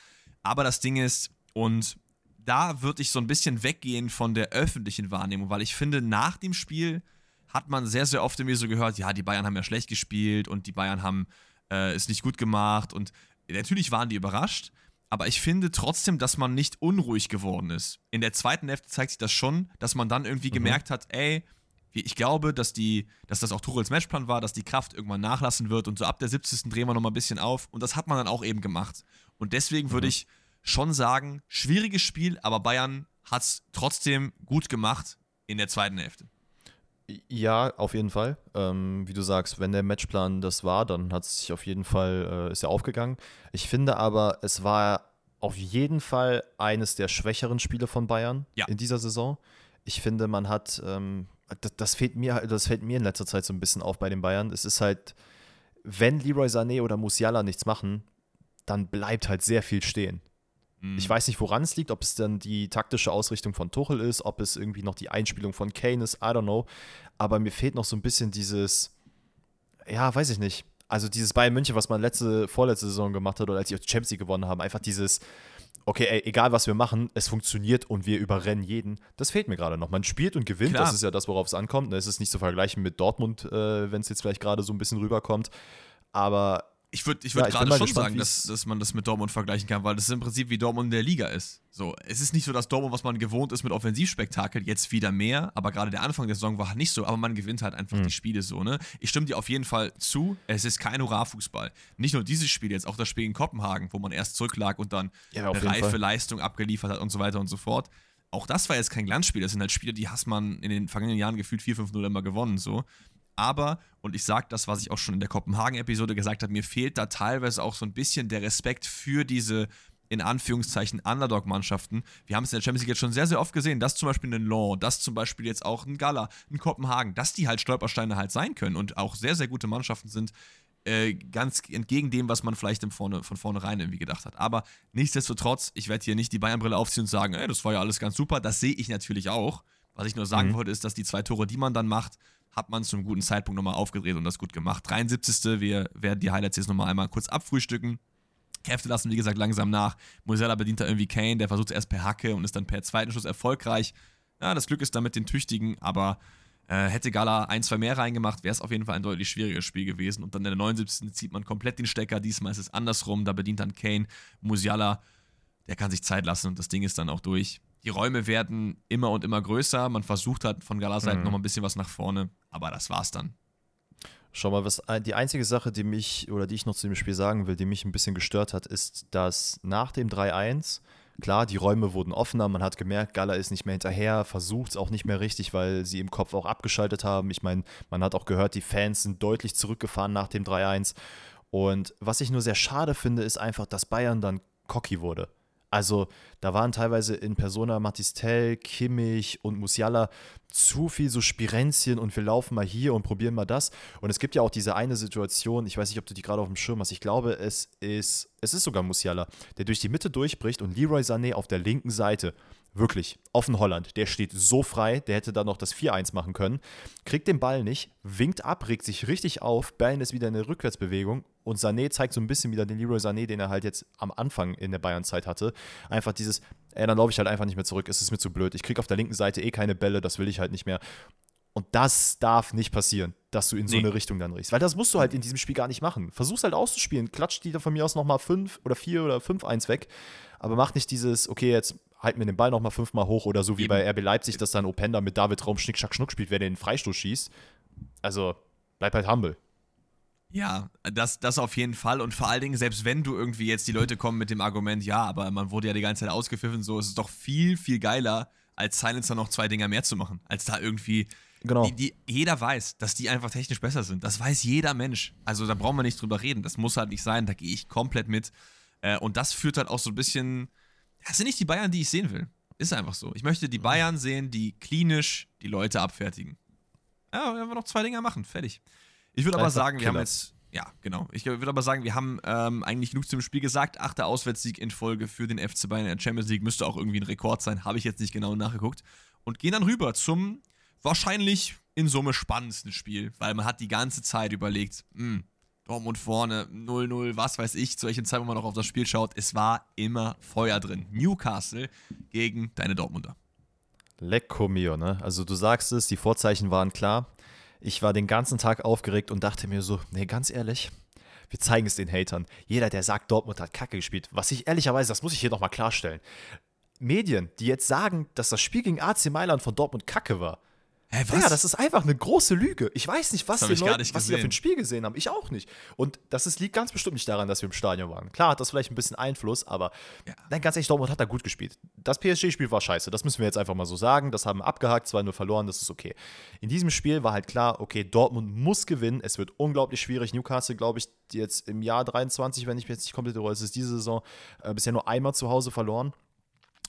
S2: Aber das Ding ist, und da würde ich so ein bisschen weggehen von der öffentlichen Wahrnehmung, weil ich finde, nach dem Spiel hat man sehr, sehr oft irgendwie so gehört, ja, die Bayern haben ja schlecht gespielt und die Bayern haben äh, es nicht gut gemacht und natürlich waren die überrascht, aber ich finde trotzdem, dass man nicht unruhig geworden ist. In der zweiten Hälfte zeigt sich das schon, dass man dann irgendwie mhm. gemerkt hat, ey, ich glaube, dass, die, dass das auch Tuchels Matchplan war, dass die Kraft irgendwann nachlassen wird und so ab der 70. drehen wir nochmal ein bisschen auf und das hat man dann auch eben gemacht. Und deswegen würde mhm. ich schon sagen, schwieriges Spiel, aber Bayern hat es trotzdem gut gemacht in der zweiten Hälfte.
S1: Ja, auf jeden Fall. Ähm, wie du sagst, wenn der Matchplan das war, dann hat es sich auf jeden Fall, äh, ist er aufgegangen. Ich finde aber, es war auf jeden Fall eines der schwächeren Spiele von Bayern ja. in dieser Saison. Ich finde, man hat, ähm, das, das, fehlt mir, das fällt mir in letzter Zeit so ein bisschen auf bei den Bayern. Es ist halt, wenn Leroy Sané oder Musiala nichts machen, dann bleibt halt sehr viel stehen.
S2: Mhm.
S1: Ich weiß nicht, woran es liegt, ob es dann die taktische Ausrichtung von Tuchel ist, ob es irgendwie noch die Einspielung von Kane ist, I don't know. Aber mir fehlt noch so ein bisschen dieses, ja, weiß ich nicht. Also dieses Bayern München, was man letzte, vorletzte Saison gemacht hat oder als sie die Champions League gewonnen haben, einfach dieses, okay, ey, egal was wir machen, es funktioniert und wir überrennen jeden. Das fehlt mir gerade noch. Man spielt und gewinnt,
S2: Klar.
S1: das ist ja das, worauf es ankommt. Es ist nicht zu vergleichen mit Dortmund, äh, wenn es jetzt vielleicht gerade so ein bisschen rüberkommt. Aber
S2: Ich würde ich
S1: Ja,
S2: würd
S1: bin
S2: gerade schon
S1: gespannt,
S2: sagen, dass, dass man das mit Dortmund vergleichen kann, weil das ist im Prinzip wie Dortmund in der Liga ist. So, es ist nicht so, dass Dortmund, was man gewohnt ist mit Offensivspektakel, jetzt wieder mehr, aber gerade der Anfang der Saison war nicht so, aber man gewinnt halt einfach
S1: Mhm.
S2: die Spiele so, ne? Ich stimme dir auf jeden Fall zu, es ist kein Hurra-Fußball. Nicht nur dieses Spiel jetzt, auch das Spiel in Kopenhagen, wo man erst zurücklag und dann
S1: Ja,
S2: eine reife
S1: Fall.
S2: Leistung abgeliefert hat und so weiter und so fort. Auch das war jetzt kein Glanzspiel, das sind halt Spiele, die hast man in den vergangenen Jahren gefühlt 4-5-0 immer gewonnen, so. Aber, und ich sage das, was ich auch schon in der Kopenhagen-Episode gesagt habe, mir fehlt da teilweise auch so ein bisschen der Respekt für diese, in Anführungszeichen, Underdog-Mannschaften. Wir haben es in der Champions League jetzt schon sehr, sehr oft gesehen, dass zum Beispiel ein Law, dass zum Beispiel jetzt auch ein Gala, ein Kopenhagen, dass die halt Stolpersteine halt sein können und auch sehr, sehr gute Mannschaften sind, äh, ganz entgegen dem, was man vielleicht im vorne, von vornherein irgendwie gedacht hat. Aber nichtsdestotrotz, ich werde hier nicht die Bayern-Brille aufziehen und sagen, ey, das war ja alles ganz super. Das sehe ich natürlich auch. Was ich nur sagen
S1: Mhm.
S2: wollte, ist, dass die zwei Tore, die man dann macht, hat man zum guten Zeitpunkt nochmal aufgedreht und das gut gemacht. 73. Wir werden die Highlights jetzt nochmal einmal kurz abfrühstücken. Kräfte lassen, wie gesagt, langsam nach. Musiala bedient da irgendwie Kane, der versucht erst per Hacke und ist dann per zweiten Schuss erfolgreich. Ja, das Glück ist dann mit den Tüchtigen, aber äh, hätte Gala ein, zwei mehr reingemacht, wäre es auf jeden Fall ein deutlich schwieriges Spiel gewesen. Und dann in der 79. zieht man komplett den Stecker. Diesmal ist es andersrum. Da bedient dann Kane Musiala. Der kann sich Zeit lassen und das Ding ist dann auch durch. Die Räume werden immer und immer größer. Man versucht halt von Galas Seite
S1: Mhm.
S2: nochmal ein bisschen was nach vorne, aber das war's dann.
S1: Schau mal, was die einzige Sache, die mich oder die ich noch zu dem Spiel sagen will, die mich ein bisschen gestört hat, ist, dass nach dem 3-1, klar, die Räume wurden offener, man hat gemerkt, Gala ist nicht mehr hinterher, versucht es auch nicht mehr richtig, weil sie im Kopf auch abgeschaltet haben. Ich meine, man hat auch gehört, die Fans sind deutlich zurückgefahren nach dem 3-1. Und was ich nur sehr schade finde, ist einfach, dass Bayern dann cocky wurde. Also da waren teilweise in Persona Matistel, Kimmich und Musiala zu viel so Spirenzchen und wir laufen mal hier und probieren mal das. Und es gibt ja auch diese eine Situation, ich weiß nicht, ob du die gerade auf dem Schirm hast, ich glaube, es ist, es ist sogar Musiala, der durch die Mitte durchbricht und Leroy Sané auf der linken Seite, wirklich, offen Holland, der steht so frei, der hätte da noch das 4-1 machen können, kriegt den Ball nicht, winkt ab, regt sich richtig auf, Bayern ist wieder in der Rückwärtsbewegung und Sané zeigt so ein bisschen wieder den Leroy Sané, den er halt jetzt am Anfang in der Bayern-Zeit hatte. Einfach dieses, ey, dann laufe ich halt einfach nicht mehr zurück, es ist mir zu blöd, ich kriege auf der linken Seite eh keine Bälle, das will ich halt nicht mehr. Und das darf nicht passieren, dass du in so
S2: Nee.
S1: eine Richtung dann riechst. Weil das musst du halt in diesem Spiel gar nicht machen. Versuch's halt auszuspielen. Klatscht die da von mir aus nochmal 5 oder 4 oder 5-1 weg. Aber mach nicht dieses, okay, jetzt halten wir den Ball nochmal fünfmal hoch oder so wie
S2: Eben.
S1: bei RB Leipzig, dass dann Openda mit David Raum Schnick, Schnack, Schnuck spielt, wer den Freistoß schießt. Also, bleib halt humble.
S2: Ja, das, das auf jeden Fall. Und vor allen Dingen, selbst wenn du irgendwie jetzt die Leute kommen mit dem Argument, ja, aber man wurde ja die ganze Zeit ausgepfiffen, so ist es doch viel, viel geiler, als Silencer noch zwei Dinger mehr zu machen. Als da irgendwie.
S1: Genau.
S2: Die, die, jeder weiß, dass die einfach technisch besser sind. Das weiß jeder Mensch. Also da brauchen wir nicht drüber reden. Das muss halt nicht sein. Da gehe ich komplett mit. Äh, und das führt halt auch so ein bisschen. Das sind nicht die Bayern, die ich sehen will. Ist einfach so. Ich möchte die Bayern sehen, die klinisch die Leute abfertigen. Ja, wir noch zwei Dinger machen. Fertig. Ich würde aber sagen, wir haben jetzt. Ja, genau. Ich würde aber sagen, wir haben ähm, eigentlich genug zum Spiel gesagt. Achter Auswärtssieg in Folge für den FC Bayern in der Champions League müsste auch irgendwie ein Rekord sein. Habe ich jetzt nicht genau nachgeguckt. Und gehen dann rüber zum wahrscheinlich in Summe spannendsten Spiel, weil man hat die ganze Zeit überlegt, hm, Dortmund vorne, 0-0, was weiß ich, zu welcher Zeit, wo man noch auf das Spiel schaut. Es war immer Feuer drin. Newcastle gegen deine Dortmunder.
S1: Lecco mio, ne? Also du sagst es, die Vorzeichen waren klar. Ich war den ganzen Tag aufgeregt und dachte mir so, nee, ganz ehrlich, wir zeigen es den Hatern. Jeder, der sagt, Dortmund hat Kacke gespielt, was ich ehrlicherweise, das muss ich hier nochmal klarstellen. Medien, die jetzt sagen, dass das Spiel gegen AC Mailand von Dortmund Kacke war.
S2: Hä,
S1: Ja, das ist einfach eine große Lüge. Ich weiß nicht, was die Leute, was da für ein. Spiel gesehen haben. Ich auch nicht. Und das ist, liegt ganz bestimmt nicht daran, dass wir im Stadion waren. Klar hat das vielleicht ein bisschen Einfluss, aber
S2: Ja.
S1: nein, ganz ehrlich, Dortmund hat da gut gespielt. Das PSG-Spiel war scheiße. Das müssen wir jetzt einfach mal so sagen. Das haben wir abgehakt, zwar nur verloren, das ist okay. In diesem Spiel war halt klar, okay, Dortmund muss gewinnen. Es wird unglaublich schwierig. Newcastle, glaube ich, jetzt im Jahr 23, wenn ich mich jetzt nicht komplett irre, es ist diese Saison äh, bisher nur einmal zu Hause verloren.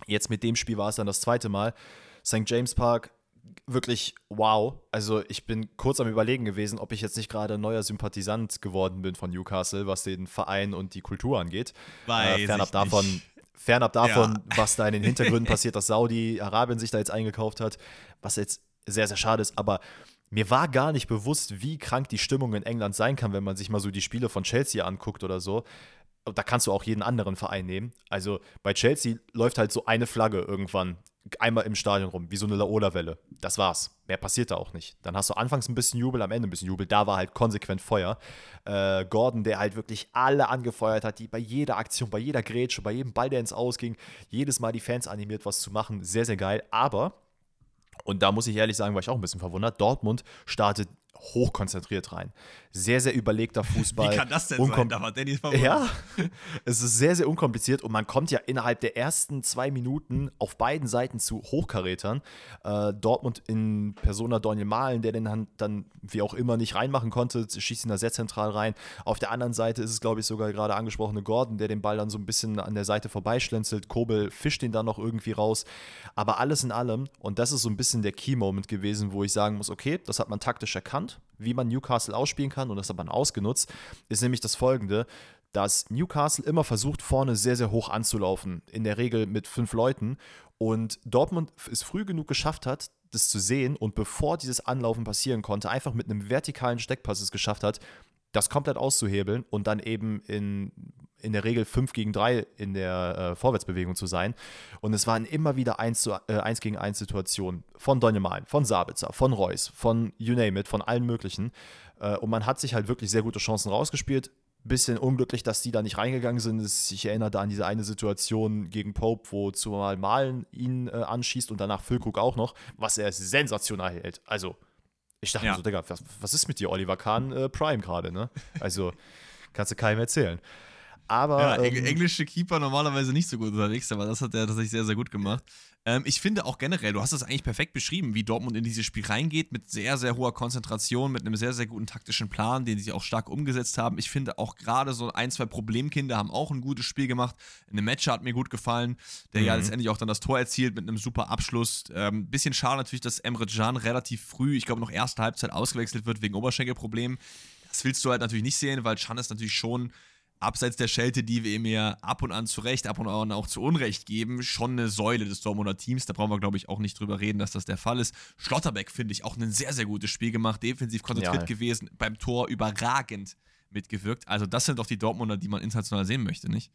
S1: Jetzt mit dem Spiel war es dann das zweite Mal. St. James Park, wirklich wow. Also ich bin kurz am Überlegen gewesen, ob ich jetzt nicht gerade neuer Sympathisant geworden bin von Newcastle, was den Verein und die Kultur angeht.
S2: Weiß
S1: äh, fernab davon,
S2: nicht.
S1: fernab davon,
S2: Ja.
S1: was da in den Hintergründen passiert, dass Saudi-Arabien sich da jetzt eingekauft hat, was jetzt sehr, sehr schade ist. Aber mir war gar nicht bewusst, wie krank die Stimmung in England sein kann, wenn man sich mal so die Spiele von Chelsea anguckt oder so. Da kannst du auch jeden anderen Verein nehmen. Also bei Chelsea läuft halt so eine Flagge irgendwann einmal im Stadion rum, wie so eine Laola-Welle. Das war's. Mehr passiert da auch nicht. Dann hast du anfangs ein bisschen Jubel, am Ende ein bisschen Jubel. Da war halt konsequent Feuer. Äh, Gordon, der halt wirklich alle angefeuert hat, die bei jeder Aktion, bei jeder Grätsche, bei jedem Ball, der ins Ausging, jedes Mal die Fans animiert, was zu machen. Sehr, sehr geil. Aber und da muss ich ehrlich sagen, war ich auch ein bisschen verwundert. Dortmund startet hochkonzentriert rein. Sehr, sehr überlegter Fußball.
S2: Wie kann das denn
S1: Unkom-
S2: sein? Da war Danny verwundert.
S1: Ja, es ist sehr, sehr unkompliziert und man kommt ja innerhalb der ersten zwei Minuten auf beiden Seiten zu Hochkarätern. Äh, Dortmund in Persona Daniel Mahlen, der den dann, dann wie auch immer nicht reinmachen konnte, schießt ihn da sehr zentral rein. Auf der anderen Seite ist es, glaube ich, sogar gerade angesprochene Gordon, der den Ball dann so ein bisschen an der Seite vorbeischlänzelt. Kobel fischt ihn dann noch irgendwie raus. Aber alles in allem, und das ist so ein bisschen der Key-Moment gewesen, wo ich sagen muss, okay, das hat man taktisch erkannt, wie man Newcastle ausspielen kann und das hat man ausgenutzt, ist nämlich das folgende dass Newcastle immer versucht, vorne sehr, sehr hoch anzulaufen. In der Regel mit fünf Leuten. Und Dortmund es früh genug geschafft hat, das zu sehen und bevor dieses Anlaufen passieren konnte, einfach mit einem vertikalen Steckpass es geschafft hat, das komplett auszuhebeln und dann eben in, in der Regel 5 gegen 3 in der äh, Vorwärtsbewegung zu sein. Und es waren immer wieder 1, zu, äh, 1 gegen 1 Situationen von Donnemal, von Sabitzer, von Reus, von you name it, von allen möglichen. Äh, und man hat sich halt wirklich sehr gute Chancen rausgespielt. Bisschen unglücklich, dass die da nicht reingegangen sind. Es- Ich erinnere da an diese eine Situation gegen Pope, wo zumal Malen ihn äh, anschießt und danach Füllkrug auch noch, was er sensationell hält. Also, ich dachte
S2: Ja.
S1: mir so, Digga, was, was ist mit dir, Oliver Kahn äh, Prime gerade, ne? Also, kannst du keinem erzählen. Aber
S2: Ja,
S1: ähm,
S2: englische Keeper normalerweise nicht so gut unterwegs, aber das hat er tatsächlich sehr, sehr gut gemacht. Ähm, ich finde auch generell, du hast es eigentlich perfekt beschrieben, wie Dortmund in dieses Spiel reingeht, mit sehr, sehr hoher Konzentration, mit einem sehr, sehr guten taktischen Plan, den sie auch stark umgesetzt haben. Ich finde auch gerade so ein, zwei Problemkinder haben auch ein gutes Spiel gemacht. Eine Matcher hat mir gut gefallen, der ja
S1: Mhm.
S2: letztendlich auch dann das Tor erzielt mit einem super Abschluss. Ähm, bisschen schade natürlich, dass Emre Can relativ früh, ich glaube noch erste Halbzeit ausgewechselt wird wegen Oberschenkelproblemen. Das willst du halt natürlich nicht sehen, weil Can ist natürlich schon abseits der Schelte, die wir ihm ja ab und an zu Recht, ab und an auch zu Unrecht geben, schon eine Säule des Dortmunder Teams. Da brauchen wir, glaube ich, auch nicht drüber reden, dass das der Fall ist. Schlotterbeck, finde ich, auch ein sehr, sehr gutes Spiel gemacht, defensiv konzentriert
S1: Ja.
S2: gewesen, beim Tor überragend mitgewirkt. Also, das sind doch die Dortmunder, die man international sehen möchte, nicht?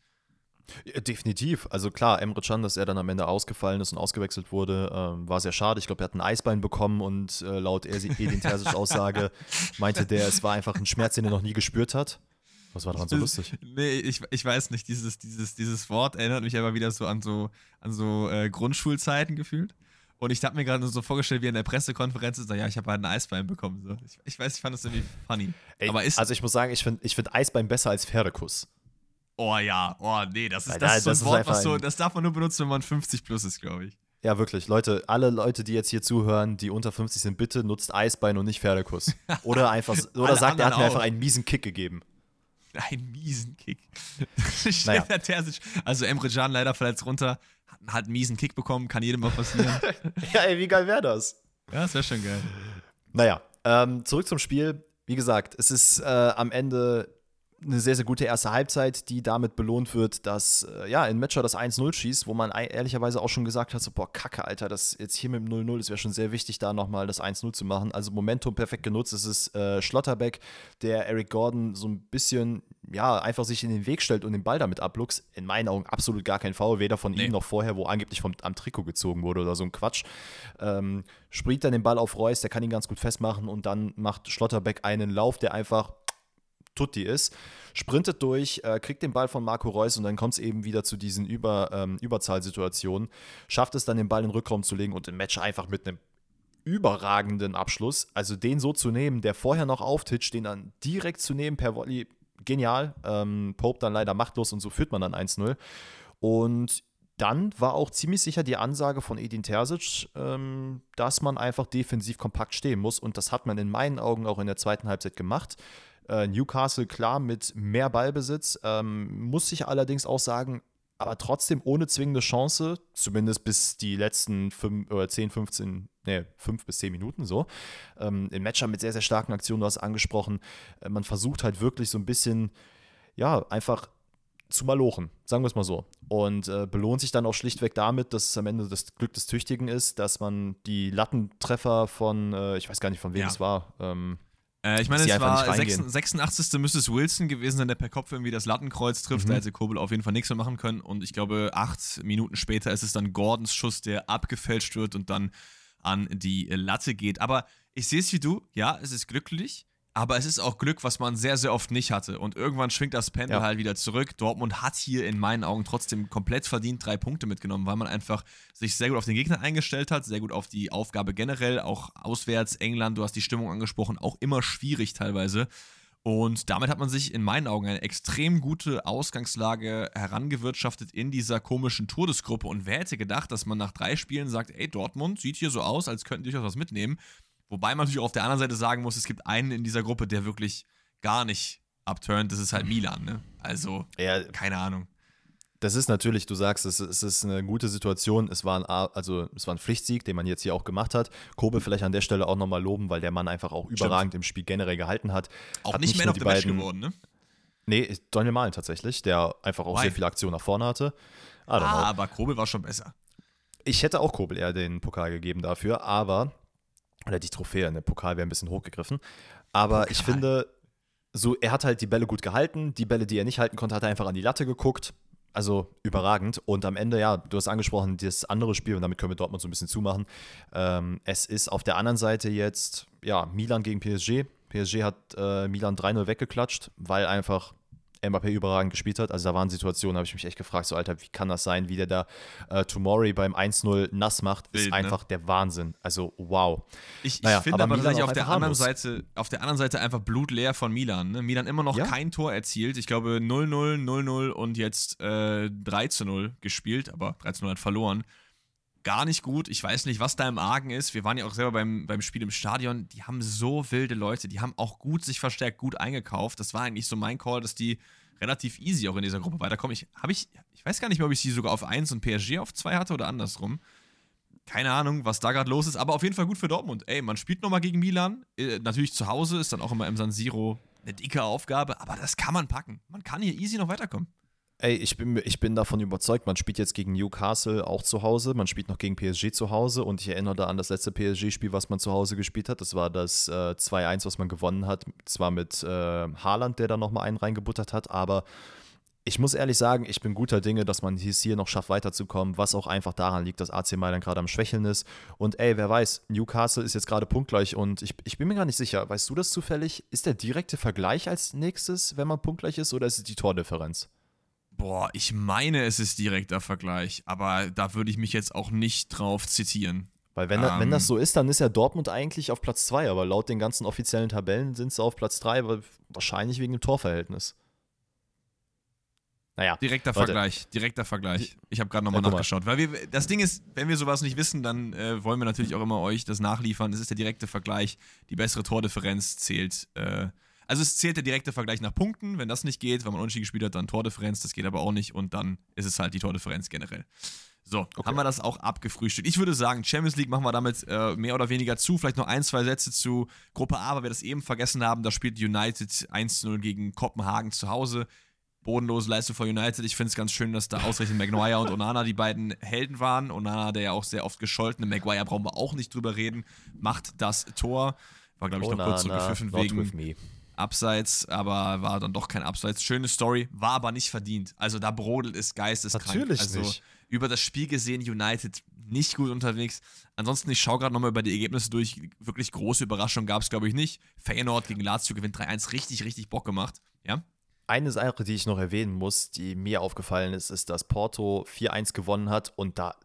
S1: Ja, Definitiv. Also klar, Emre Can, dass er dann am Ende ausgefallen ist und ausgewechselt wurde, ähm, war sehr schade. Ich glaube, er hat ein Eisbein bekommen und äh, laut Edin Terzic Aussage meinte der, es war einfach ein Schmerz, den er noch nie gespürt hat. Was war daran so lustig?
S2: Nee, ich, ich weiß nicht, dieses, dieses, dieses Wort erinnert mich aber wieder so an so, an so äh, Grundschulzeiten gefühlt. Und ich habe mir gerade so vorgestellt, wie in der Pressekonferenz ist, so, ja, ich habe halt ein Eisbein bekommen. So. Ich, ich weiß, ich fand das irgendwie funny.
S1: Ey,
S2: aber ist,
S1: also ich muss sagen, ich finde ich find Eisbein besser als Pferdekuss.
S2: oh ja, oh nee, das ist, das
S1: da-
S2: ist so ein Wort, was so, das darf man nur benutzen, wenn man 50 plus ist, glaube ich.
S1: Ja, wirklich. Leute, alle Leute, die jetzt hier zuhören, die unter 50 sind, bitte nutzt Eisbein und nicht Pferdekuss. Oder einfach, oder sagt, er hat mir einfach einen miesen Kick gegeben.
S2: Ein miesen Kick.
S1: Naja.
S2: Terzic- Also Emre Can leider verletzt runter, hat, hat einen miesen Kick bekommen, kann jedem mal passieren.
S1: Ja, ey, wie geil wäre das?
S2: ja, das wäre schon geil.
S1: Naja, ähm, zurück zum Spiel. Wie gesagt, es ist äh, am Ende eine sehr, sehr gute erste Halbzeit, die damit belohnt wird, dass äh, ja, in Matcher das 1-0 schießt, wo man ei- ehrlicherweise auch schon gesagt hat, so, boah, kacke, Alter, das jetzt hier mit dem 0-0, es wäre schon sehr wichtig, da nochmal das 1-0 zu machen. Also Momentum perfekt genutzt. Es ist äh, Schlotterbeck, der Eric Gordon so ein bisschen, ja, einfach sich in den Weg stellt und den Ball damit abluchst. In meinen Augen absolut gar kein Foul, weder von
S2: Nee.
S1: ihm noch vorher, wo angeblich vom, am Trikot gezogen wurde oder so ein Quatsch. Ähm, springt dann den Ball auf Reus, der kann ihn ganz gut festmachen und dann macht Schlotterbeck einen Lauf, der einfach Tutti ist, sprintet durch, äh, kriegt den Ball von Marco Reus und dann kommt es eben wieder zu diesen Über, ähm, Überzahlsituationen, schafft es dann den Ball in den Rückraum zu legen und im Match einfach mit einem überragenden Abschluss, also den so zu nehmen, der vorher noch auftitscht, den dann direkt zu nehmen per Volley, genial. Ähm, Pope dann leider machtlos und so führt man dann 1-0. Und dann war auch ziemlich sicher die Ansage von Edin Terzic, ähm, dass man einfach defensiv kompakt stehen muss. Und das hat man in meinen Augen auch in der zweiten Halbzeit gemacht. Äh, Newcastle klar mit mehr Ballbesitz, ähm, muss ich allerdings auch sagen, aber trotzdem ohne zwingende Chance, zumindest bis die letzten 5 oder 10, 15, nee, 5 bis 10 Minuten so. Ähm, Im Matchup mit sehr, sehr starken Aktionen, du hast angesprochen, äh, man versucht halt wirklich so ein bisschen, ja, einfach zu malochen, sagen wir es mal so. Und äh, belohnt sich dann auch schlichtweg damit, dass es am Ende das Glück des Tüchtigen ist, dass man die Lattentreffer von, äh, ich weiß gar nicht, von wem
S2: Ja.
S1: es war, ähm,
S2: Äh, ich meine, es war
S1: nicht reingehen.
S2: 86. 86. müsste es Wilson gewesen sein, der per Kopf irgendwie das Lattenkreuz trifft.
S1: Mhm.
S2: Da hätte Kobel auf jeden Fall nichts mehr machen können. Und ich glaube, acht Minuten später ist es dann Gordons Schuss, der abgefälscht wird und dann an die Latte geht. Aber ich sehe es wie du. Ja, es ist glücklich. Aber es ist auch Glück, was man sehr, sehr oft nicht hatte. Und irgendwann schwingt das Pendel
S1: Ja.
S2: halt wieder zurück. Dortmund hat hier in meinen Augen trotzdem komplett verdient drei Punkte mitgenommen, weil man einfach sich sehr gut auf den Gegner eingestellt hat, sehr gut auf die Aufgabe generell, auch auswärts, England, du hast die Stimmung angesprochen, auch immer schwierig teilweise. Und damit hat man sich in meinen Augen eine extrem gute Ausgangslage herangewirtschaftet in dieser komischen Todesgruppe. Und wer hätte gedacht, dass man nach drei Spielen sagt, ey, Dortmund sieht hier so aus, als könnten die durchaus was mitnehmen. Wobei man natürlich auch auf der anderen Seite sagen muss, es gibt einen in dieser Gruppe, der wirklich gar nicht abturnt. Das ist halt Milan, ne? Also,
S1: ja,
S2: keine Ahnung.
S1: Das ist natürlich, du sagst, es, es ist eine gute Situation. Es war, ein, also, es war ein Pflichtsieg, den man jetzt hier auch gemacht hat. Kobe vielleicht an der Stelle auch nochmal loben, weil der Mann einfach auch überragend im Spiel generell gehalten hat.
S2: Auch
S1: Hat
S2: nicht,
S1: nicht
S2: Man of
S1: die
S2: the Match geworden, ne?
S1: Nee, Daniel Malen tatsächlich, der einfach auch
S2: Why?
S1: sehr viele Aktionen nach vorne hatte.
S2: Ah, aber Kobel war schon besser.
S1: Ich hätte auch Kobel eher den Pokal gegeben dafür, aber, oder die Trophäe, der Pokal wäre ein bisschen hochgegriffen. Aber
S2: Pokal.
S1: ich finde, so, er hat halt die Bälle gut gehalten. Die Bälle, die er nicht halten konnte, hat er einfach an die Latte geguckt. Also überragend. Und am Ende, ja, du hast angesprochen, das andere Spiel, und damit können wir Dortmund so ein bisschen zumachen. Ähm, es ist auf der anderen Seite jetzt, ja, Milan gegen PSG. PSG hat äh, Milan 3-0 weggeklatscht, weil einfach Mbappé überragend gespielt hat. Also da waren Situationen, habe ich mich echt gefragt, so Alter, wie kann das sein, wie der da äh, Tomori beim 1-0 nass macht, ist
S2: Wild, ne?
S1: einfach der Wahnsinn. Also wow.
S2: Ich,
S1: Naja,
S2: ich finde
S1: aber
S2: aber, tatsächlich auf der, anderen
S1: harmlos.
S2: Seite, auf der anderen Seite einfach blutleer von Milan. Ne? Milan immer noch
S1: Ja.
S2: kein Tor erzielt. Ich glaube 0-0, 0-0 und jetzt äh, 3-0 gespielt, aber 3-0 hat verloren. Gar nicht gut. Ich weiß nicht, was da im Argen ist. Wir waren ja auch selber beim, beim Spiel im Stadion. Die haben so wilde Leute. Die haben auch gut sich verstärkt, gut eingekauft. Das war eigentlich so mein Call, dass die relativ easy auch in dieser Gruppe weiterkommen. Ich, hab ich, ich weiß gar nicht mehr, ob ich sie sogar auf 1 und PSG auf 2 hatte oder andersrum keine Ahnung, was da gerade los ist, aber auf jeden Fall gut für Dortmund. Ey, man spielt nochmal gegen Milan. Äh, natürlich zu Hause ist dann auch immer im San Siro eine dicke Aufgabe, aber das kann man packen. Man kann hier easy noch weiterkommen.
S1: Ey, ich bin, ich bin davon überzeugt, man spielt jetzt gegen Newcastle auch zu Hause, man spielt noch gegen PSG zu Hause und ich erinnere da an das letzte PSG-Spiel, was man zu Hause gespielt hat. Das war das äh, 2-1, was man gewonnen hat. Zwar mit äh, Haaland, der da nochmal einen reingebuttert hat, aber ich muss ehrlich sagen, ich bin guter Dinge, dass man es hier noch schafft, weiterzukommen, was auch einfach daran liegt, dass AC Mailand gerade am Schwächeln ist. Und ey, wer weiß, Newcastle ist jetzt gerade punktgleich und ich, ich bin mir gar nicht sicher. Weißt du das zufällig? Ist der direkte Vergleich als nächstes, wenn man punktgleich ist, oder ist es die Tordifferenz?
S2: Boah, ich meine, es ist direkter Vergleich, aber da würde ich mich jetzt auch nicht drauf zitieren.
S1: Weil wenn, da- wenn
S2: Ähm.
S1: das so ist, dann ist ja Dortmund eigentlich auf Platz 2, aber laut den ganzen offiziellen Tabellen sind sie auf Platz 3, wahrscheinlich wegen dem Torverhältnis. Naja,
S2: Direkter
S1: Warte.
S2: Vergleich, direkter Vergleich. Ich habe gerade nochmal
S1: Ja,
S2: nachgeschaut. Weil wir, das Ding ist, wenn wir sowas nicht wissen, dann äh, wollen wir natürlich auch immer euch das nachliefern. Es ist der direkte Vergleich. Die bessere Tordifferenz zählt. Äh, also es zählt der direkte Vergleich nach Punkten. Wenn das nicht geht, wenn man unentschieden gespielt hat, dann Tordifferenz. Das geht aber auch nicht. Und dann ist es halt die Tordifferenz generell. So, haben wir das auch abgefrühstückt. Ich würde sagen, Champions League machen wir damit äh, mehr oder weniger zu. Vielleicht noch ein, zwei Sätze zu Gruppe A, weil wir das eben vergessen haben. Da spielt United 1-0 gegen Kopenhagen zu Hause. Bodenlose Leistung von United. Ich finde es ganz schön, dass da ausreichend Maguire und Onana die beiden Helden waren. Onana, der ja auch sehr oft gescholten, Maguire brauchen wir auch nicht drüber reden, macht das Tor. War, glaube ich, noch kurz zurückgepfiffen
S1: not
S2: wegen. Abseits, aber war dann doch kein Abseits. Schöne Story, war aber nicht verdient. Also da brodelt es geisteskrank.
S1: Natürlich
S2: also
S1: nicht.
S2: über das Spiel gesehen, United nicht gut unterwegs. Ansonsten, ich schaue gerade nochmal über die Ergebnisse durch. Wirklich große Überraschung gab es, glaube ich, nicht. Feyenoord gegen Lazio gewinnt 3-1, richtig, richtig Bock gemacht. Ja,
S1: Eine Sache, die ich noch erwähnen muss, die mir aufgefallen ist, ist, dass Porto 4-1 gewonnen hat und da,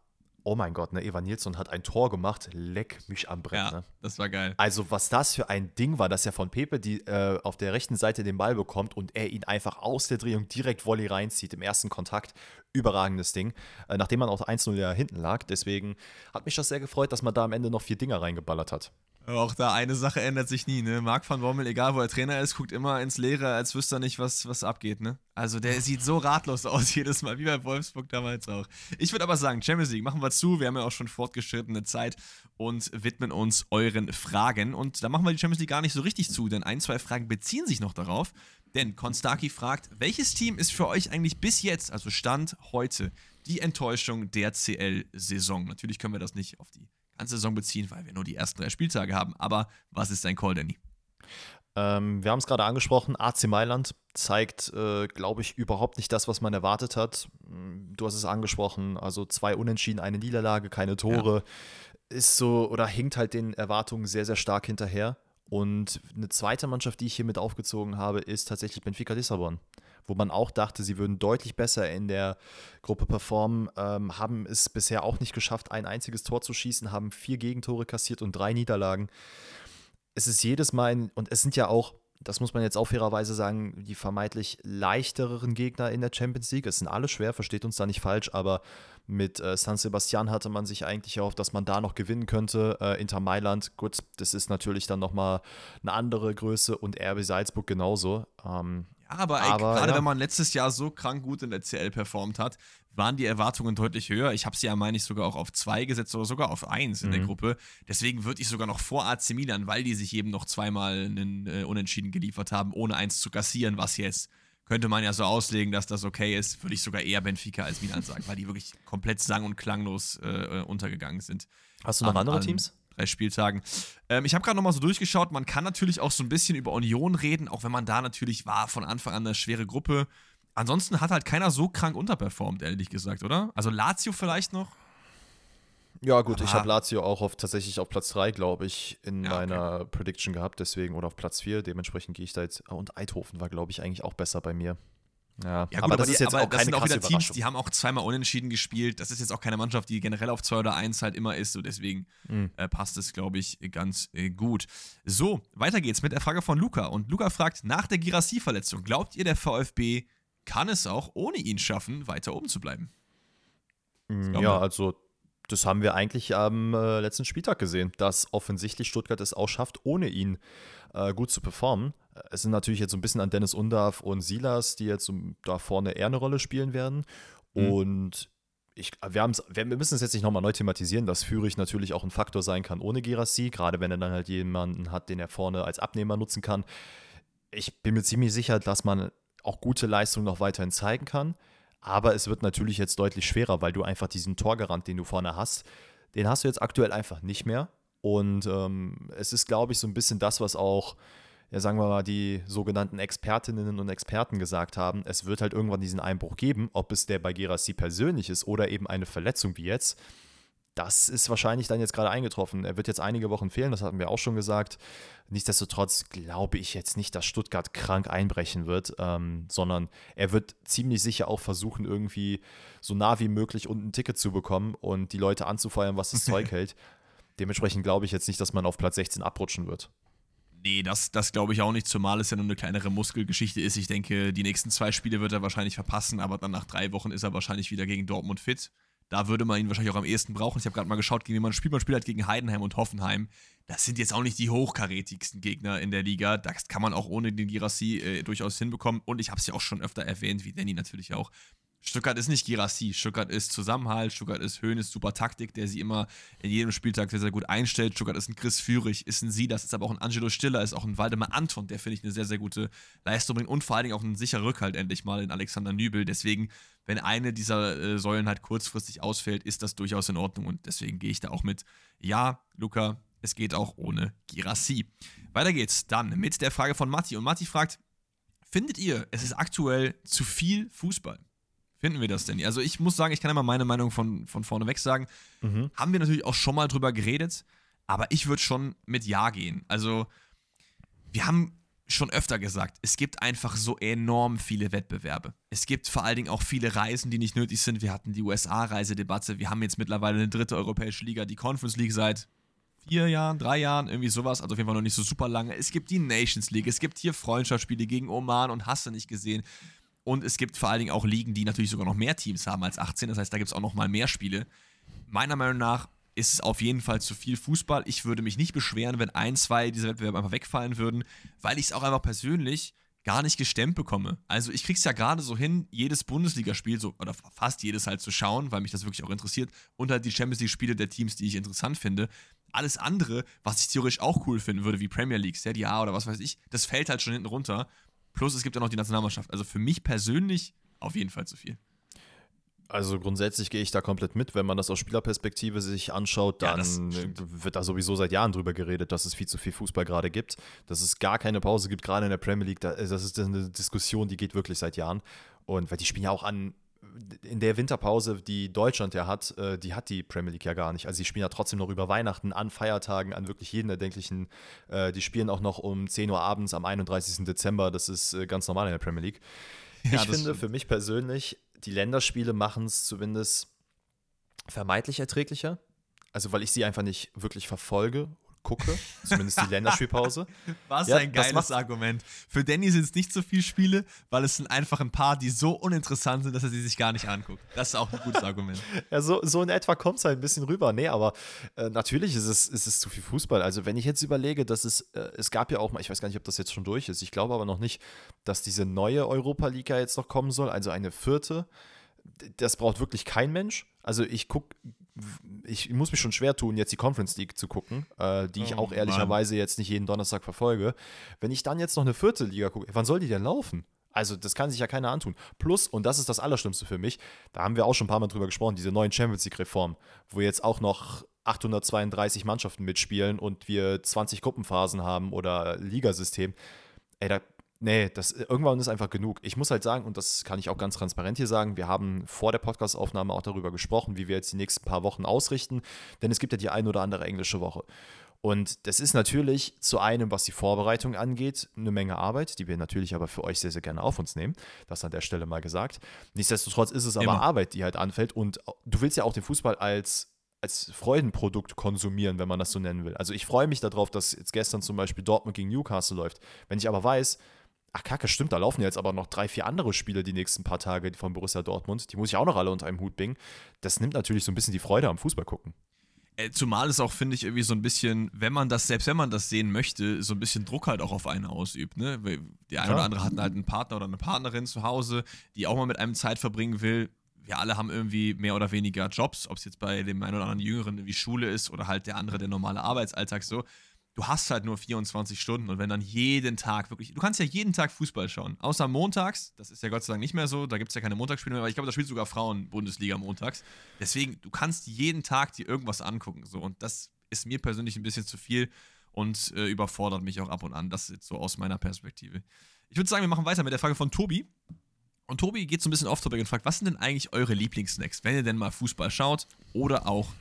S1: oh mein Gott, ne, Evan Nilsson hat ein Tor gemacht, leck mich am Brett.
S2: ja
S1: Ne?
S2: das war geil.
S1: Also, was das für ein Ding war, dass er von Pepe die, äh, auf der rechten Seite den Ball bekommt und er ihn einfach aus der Drehung direkt Volley reinzieht im ersten Kontakt. Überragendes Ding. Äh, nachdem man auch 1-0 ja hinten lag. Deswegen hat mich das sehr gefreut, dass man da am Ende noch vier Dinger reingeballert hat.
S2: Auch da eine Sache ändert sich nie, ne? Marc van Bommel, egal wo er Trainer ist, guckt immer ins Leere, als wüsste er nicht, was, was abgeht, ne? Also der sieht so ratlos aus jedes Mal, wie bei Wolfsburg damals auch. Ich würde aber sagen, Champions League machen wir zu. Wir haben ja auch schon fortgeschrittene Zeit und widmen uns euren Fragen. Und da machen wir die Champions League gar nicht so richtig zu, denn ein, zwei Fragen beziehen sich noch darauf. Denn Konstaki fragt, welches Team ist für euch eigentlich bis jetzt, also Stand heute, die Enttäuschung der CL-Saison? Natürlich können wir das nicht auf die ganze Saison beziehen, weil wir nur die ersten drei Spieltage haben. Aber was ist dein Call, Danny?
S1: Ähm, wir haben es gerade angesprochen, AC Mailand zeigt, äh, glaube ich, überhaupt nicht das, was man erwartet hat. Mm, du hast es angesprochen, also zwei Unentschieden, eine Niederlage, keine Tore. Ja. Ist so oder hinkt halt den Erwartungen sehr, sehr stark hinterher. Und eine zweite Mannschaft, die ich hier mit aufgezogen habe, ist tatsächlich Benfica Lissabon, wo man auch dachte, sie würden deutlich besser in der Gruppe performen, ähm, haben es bisher auch nicht geschafft, ein einziges Tor zu schießen, haben vier Gegentore kassiert und drei Niederlagen. Es ist jedes Mal, ein, und es sind ja auch, das muss man jetzt auch fairerweise sagen, die vermeintlich leichtereren Gegner in der Champions League. Es sind alle schwer, versteht uns da nicht falsch, aber mit äh, San Sebastian hatte man sich eigentlich erhofft, dass man da noch gewinnen könnte. Äh, Inter Mailand, gut, das ist natürlich dann nochmal eine andere Größe und RB Salzburg genauso.
S2: Ähm, aber, aber gerade ja. wenn man letztes Jahr so krank gut in der CL performt hat, waren die Erwartungen deutlich höher. Ich habe sie ja, meine ich, sogar auch auf zwei gesetzt oder sogar auf eins in mhm. der Gruppe. Deswegen würde ich sogar noch vor AC Milan, weil die sich eben noch zweimal einen äh, Unentschieden geliefert haben, ohne eins zu kassieren, was jetzt könnte man ja so auslegen, dass das okay ist, würde ich sogar eher Benfica als Milan sagen, weil die wirklich komplett sang- und klanglos äh, untergegangen sind.
S1: Hast du noch an, andere Teams?
S2: Drei Spieltagen. Ähm, ich habe gerade nochmal so durchgeschaut. Man kann natürlich auch so ein bisschen über Union reden, auch wenn man da natürlich war von Anfang an eine schwere Gruppe. Ansonsten hat halt keiner so krank unterperformt, ehrlich gesagt, oder? Also Lazio vielleicht noch?
S1: Ja, gut, Aber ich habe Lazio auch auf, tatsächlich auf Platz 3, glaube ich, in ja, meiner okay. Prediction gehabt, deswegen, oder auf Platz 4, dementsprechend gehe ich da jetzt. Und Eidhofen war, glaube ich, eigentlich auch besser bei mir.
S2: Ja, ja gut, aber, das die, ist jetzt auch keine sind auch wieder Teams, die haben auch zweimal unentschieden gespielt. Das ist jetzt auch keine Mannschaft, die generell auf 2 oder 1 halt immer ist. So deswegen mhm. äh, passt es, glaube ich, ganz äh, gut. So, weiter geht's mit der Frage von Luca. Und Luca fragt: Nach der Girassi-Verletzung, glaubt ihr, der VfB kann es auch ohne ihn schaffen, weiter oben zu bleiben?
S1: Ja, also das haben wir eigentlich am äh, letzten Spieltag gesehen, dass offensichtlich Stuttgart es auch schafft, ohne ihn äh, gut zu performen. Es sind natürlich jetzt so ein bisschen an Dennis Undarf und Silas, die jetzt um, da vorne eher eine Rolle spielen werden. Mhm. Und ich, wir, wir müssen es jetzt nicht nochmal neu thematisieren, dass Führig natürlich auch ein Faktor sein kann ohne Gerassi, gerade wenn er dann halt jemanden hat, den er vorne als Abnehmer nutzen kann. Ich bin mir ziemlich sicher, dass man auch gute Leistungen noch weiterhin zeigen kann. Aber es wird natürlich jetzt deutlich schwerer, weil du einfach diesen Torgarant, den du vorne hast, den hast du jetzt aktuell einfach nicht mehr. Und ähm, es ist, glaube ich, so ein bisschen das, was auch, ja, sagen wir mal, die sogenannten Expertinnen und Experten gesagt haben. Es wird halt irgendwann diesen Einbruch geben, ob es der bei Gerassi persönlich ist oder eben eine Verletzung wie jetzt das ist wahrscheinlich dann jetzt gerade eingetroffen. Er wird jetzt einige Wochen fehlen, das hatten wir auch schon gesagt. Nichtsdestotrotz glaube ich jetzt nicht, dass Stuttgart krank einbrechen wird, ähm, sondern er wird ziemlich sicher auch versuchen, irgendwie so nah wie möglich unten ein Ticket zu bekommen und die Leute anzufeuern, was das Zeug hält. Dementsprechend glaube ich jetzt nicht, dass man auf Platz 16 abrutschen wird.
S2: Nee, das, das glaube ich auch nicht, zumal es ja nur eine kleinere Muskelgeschichte ist. Ich denke, die nächsten zwei Spiele wird er wahrscheinlich verpassen, aber dann nach drei Wochen ist er wahrscheinlich wieder gegen Dortmund fit. Da würde man ihn wahrscheinlich auch am ehesten brauchen. Ich habe gerade mal geschaut, gegen wen man spielt. Man spielt halt gegen Heidenheim und Hoffenheim. Das sind jetzt auch nicht die hochkarätigsten Gegner in der Liga. Das kann man auch ohne den Girassi äh, durchaus hinbekommen. Und ich habe es ja auch schon öfter erwähnt, wie Danny natürlich auch. Stuttgart ist nicht Girassi, Stuttgart ist Zusammenhalt, Stuttgart ist Höhnes super Taktik, der sie immer in jedem Spieltag sehr, sehr gut einstellt. Stuttgart ist ein Chris Führig, ist ein Silas, ist aber auch ein Angelo Stiller, ist auch ein Waldemar Anton, der finde ich eine sehr, sehr gute Leistung bringt und vor allen Dingen auch ein sicherer Rückhalt endlich mal in Alexander Nübel. Deswegen, wenn eine dieser äh, Säulen halt kurzfristig ausfällt, ist das durchaus in Ordnung und deswegen gehe ich da auch mit. Ja, Luca, es geht auch ohne Girassi. Weiter geht's dann mit der Frage von Matti und Matti fragt, findet ihr, es ist aktuell zu viel Fußball? Finden wir das denn? Also ich muss sagen, ich kann immer meine Meinung von, von vorne weg sagen. Mhm. Haben wir natürlich auch schon mal drüber geredet, aber ich würde schon mit Ja gehen. Also wir haben schon öfter gesagt, es gibt einfach so enorm viele Wettbewerbe. Es gibt vor allen Dingen auch viele Reisen, die nicht nötig sind. Wir hatten die USA-Reisedebatte. Wir haben jetzt mittlerweile eine dritte europäische Liga, die Conference League seit vier Jahren, drei Jahren, irgendwie sowas. Also auf jeden Fall noch nicht so super lange. Es gibt die Nations League. Es gibt hier Freundschaftsspiele gegen Oman und hast du nicht gesehen. Und es gibt vor allen Dingen auch Ligen, die natürlich sogar noch mehr Teams haben als 18. Das heißt, da gibt es auch noch mal mehr Spiele. Meiner Meinung nach ist es auf jeden Fall zu viel Fußball. Ich würde mich nicht beschweren, wenn ein, zwei dieser Wettbewerbe einfach wegfallen würden, weil ich es auch einfach persönlich gar nicht gestemmt bekomme. Also ich krieg's ja gerade so hin, jedes Bundesligaspiel, so, oder fast jedes halt zu schauen, weil mich das wirklich auch interessiert, und halt die Champions League-Spiele der Teams, die ich interessant finde. Alles andere, was ich theoretisch auch cool finden würde, wie Premier League, Serie A oder was weiß ich, das fällt halt schon hinten runter. Plus es gibt ja noch die Nationalmannschaft. Also für mich persönlich auf jeden Fall zu viel.
S1: Also grundsätzlich gehe ich da komplett mit. Wenn man das aus Spielerperspektive sich anschaut, dann ja, wird da sowieso seit Jahren drüber geredet, dass es viel zu viel Fußball gerade gibt, dass es gar keine Pause gibt, gerade in der Premier League. Das ist eine Diskussion, die geht wirklich seit Jahren. Und weil die spielen ja auch an, in der Winterpause, die Deutschland ja hat, äh, die hat die Premier League ja gar nicht. Also die spielen ja trotzdem noch über Weihnachten, an Feiertagen, an wirklich jeden erdenklichen. Äh, die spielen auch noch um 10 Uhr abends am 31. Dezember. Das ist äh, ganz normal in der Premier League. Ja, ich finde, stimmt. für mich persönlich die Länderspiele machen es zumindest vermeintlich erträglicher. Also, weil ich sie einfach nicht wirklich verfolge, gucke, zumindest die Länderspielpause.
S2: Was ja, ein geiles Argument. Für Danny sind es nicht so viele Spiele, weil es sind einfach ein paar, die so uninteressant sind, dass er sie sich gar nicht anguckt. Das ist auch ein gutes Argument.
S1: ja, so, so in etwa kommt es halt ein bisschen rüber. Nee, aber äh, natürlich ist es, ist es zu viel Fußball. Also, wenn ich jetzt überlege, dass es, äh, es gab ja auch mal, ich weiß gar nicht, ob das jetzt schon durch ist, ich glaube aber noch nicht, dass diese neue Europa League ja jetzt noch kommen soll, also eine vierte das braucht wirklich kein Mensch. Also ich gucke, ich muss mich schon schwer tun, jetzt die Conference League zu gucken, äh, die ich oh, auch ehrlicherweise Mann. jetzt nicht jeden Donnerstag verfolge. Wenn ich dann jetzt noch eine vierte Liga gucke, wann soll die denn laufen? Also, das kann sich ja keiner antun. Plus, und das ist das Allerschlimmste für mich, da haben wir auch schon ein paar Mal drüber gesprochen, diese neuen Champions League-Reform, wo jetzt auch noch 832 Mannschaften mitspielen und wir 20 Gruppenphasen haben oder Ligasystem. Ey, da Nee, das, irgendwann ist einfach genug. Ich muss halt sagen, und das kann ich auch ganz transparent hier sagen, wir haben vor der Podcastaufnahme auch darüber gesprochen, wie wir jetzt die nächsten paar Wochen ausrichten, denn es gibt ja die ein oder andere englische Woche. Und das ist natürlich zu einem, was die Vorbereitung angeht, eine Menge Arbeit, die wir natürlich aber für euch sehr, sehr gerne auf uns nehmen. Das an der Stelle mal gesagt. Nichtsdestotrotz ist es aber Immer. Arbeit, die halt anfällt. Und du willst ja auch den Fußball als als Freudenprodukt konsumieren, wenn man das so nennen will. Also ich freue mich darauf, dass jetzt gestern zum Beispiel Dortmund gegen Newcastle läuft. Wenn ich aber weiß, Ach, kacke, stimmt, da laufen jetzt aber noch drei, vier andere Spiele die nächsten paar Tage von Borussia Dortmund. Die muss ich auch noch alle unter einem Hut bringen. Das nimmt natürlich so ein bisschen die Freude am Fußball gucken.
S2: Äh, zumal es auch, finde ich, irgendwie so ein bisschen, wenn man das, selbst wenn man das sehen möchte, so ein bisschen Druck halt auch auf einen ausübt. Ne? Der eine oder andere hat halt einen Partner oder eine Partnerin zu Hause, die auch mal mit einem Zeit verbringen will. Wir alle haben irgendwie mehr oder weniger Jobs, ob es jetzt bei dem einen oder anderen Jüngeren wie Schule ist oder halt der andere der normale Arbeitsalltag so du hast halt nur 24 Stunden und wenn dann jeden Tag wirklich, du kannst ja jeden Tag Fußball schauen, außer montags, das ist ja Gott sei Dank nicht mehr so, da gibt es ja keine Montagsspiele mehr, aber ich glaube, da spielt sogar Frauen-Bundesliga montags. Deswegen, du kannst jeden Tag dir irgendwas angucken, so und das ist mir persönlich ein bisschen zu viel und äh, überfordert mich auch ab und an, das ist so aus meiner Perspektive. Ich würde sagen, wir machen weiter mit der Frage von Tobi. Und Tobi geht so ein bisschen off-topic und fragt, was sind denn eigentlich eure Lieblingssnacks, wenn ihr denn mal Fußball schaut oder auch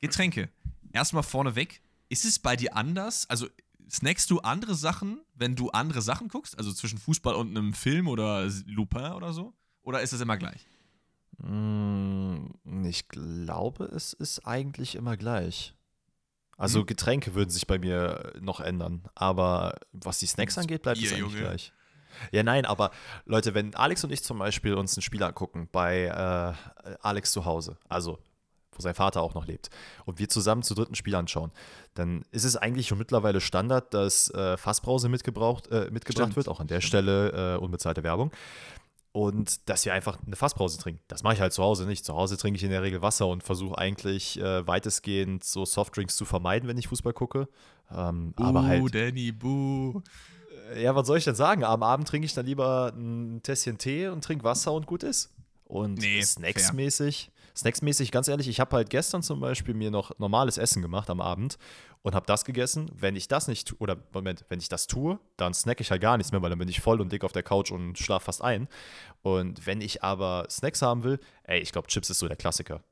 S2: Getränke? Erstmal vorneweg, ist es bei dir anders? Also snackst du andere Sachen, wenn du andere Sachen guckst? Also zwischen Fußball und einem Film oder Lupin oder so? Oder ist es immer gleich?
S1: Mm, ich glaube, es ist eigentlich immer gleich. Also hm. Getränke würden sich bei mir noch ändern, aber was die Snacks angeht, bleibt es eigentlich Junge. gleich. Ja, nein, aber Leute, wenn Alex und ich zum Beispiel uns ein Spiel angucken bei äh, Alex zu Hause, also wo sein Vater auch noch lebt, und wir zusammen zu dritten Spiel anschauen, dann ist es eigentlich schon mittlerweile Standard, dass äh, Fassbrause mitgebraucht, äh, mitgebracht Stimmt. wird, auch an der Stelle äh, unbezahlte Werbung. Und dass wir einfach eine Fassbrause trinken. Das mache ich halt zu Hause nicht. Zu Hause trinke ich in der Regel Wasser und versuche eigentlich äh, weitestgehend so Softdrinks zu vermeiden, wenn ich Fußball gucke. Ähm,
S2: buh, aber halt, Danny, buh.
S1: Äh, ja, was soll ich denn sagen? Am Abend trinke ich dann lieber ein Tässchen Tee und trinke Wasser und gut ist. Und nee, snacksmäßig Snacksmäßig, ganz ehrlich, ich habe halt gestern zum Beispiel mir noch normales Essen gemacht am Abend und habe das gegessen. Wenn ich das nicht, oder Moment, wenn ich das tue, dann snack ich halt gar nichts mehr, weil dann bin ich voll und dick auf der Couch und schlafe fast ein. Und wenn ich aber Snacks haben will, ey, ich glaube, Chips ist so der Klassiker.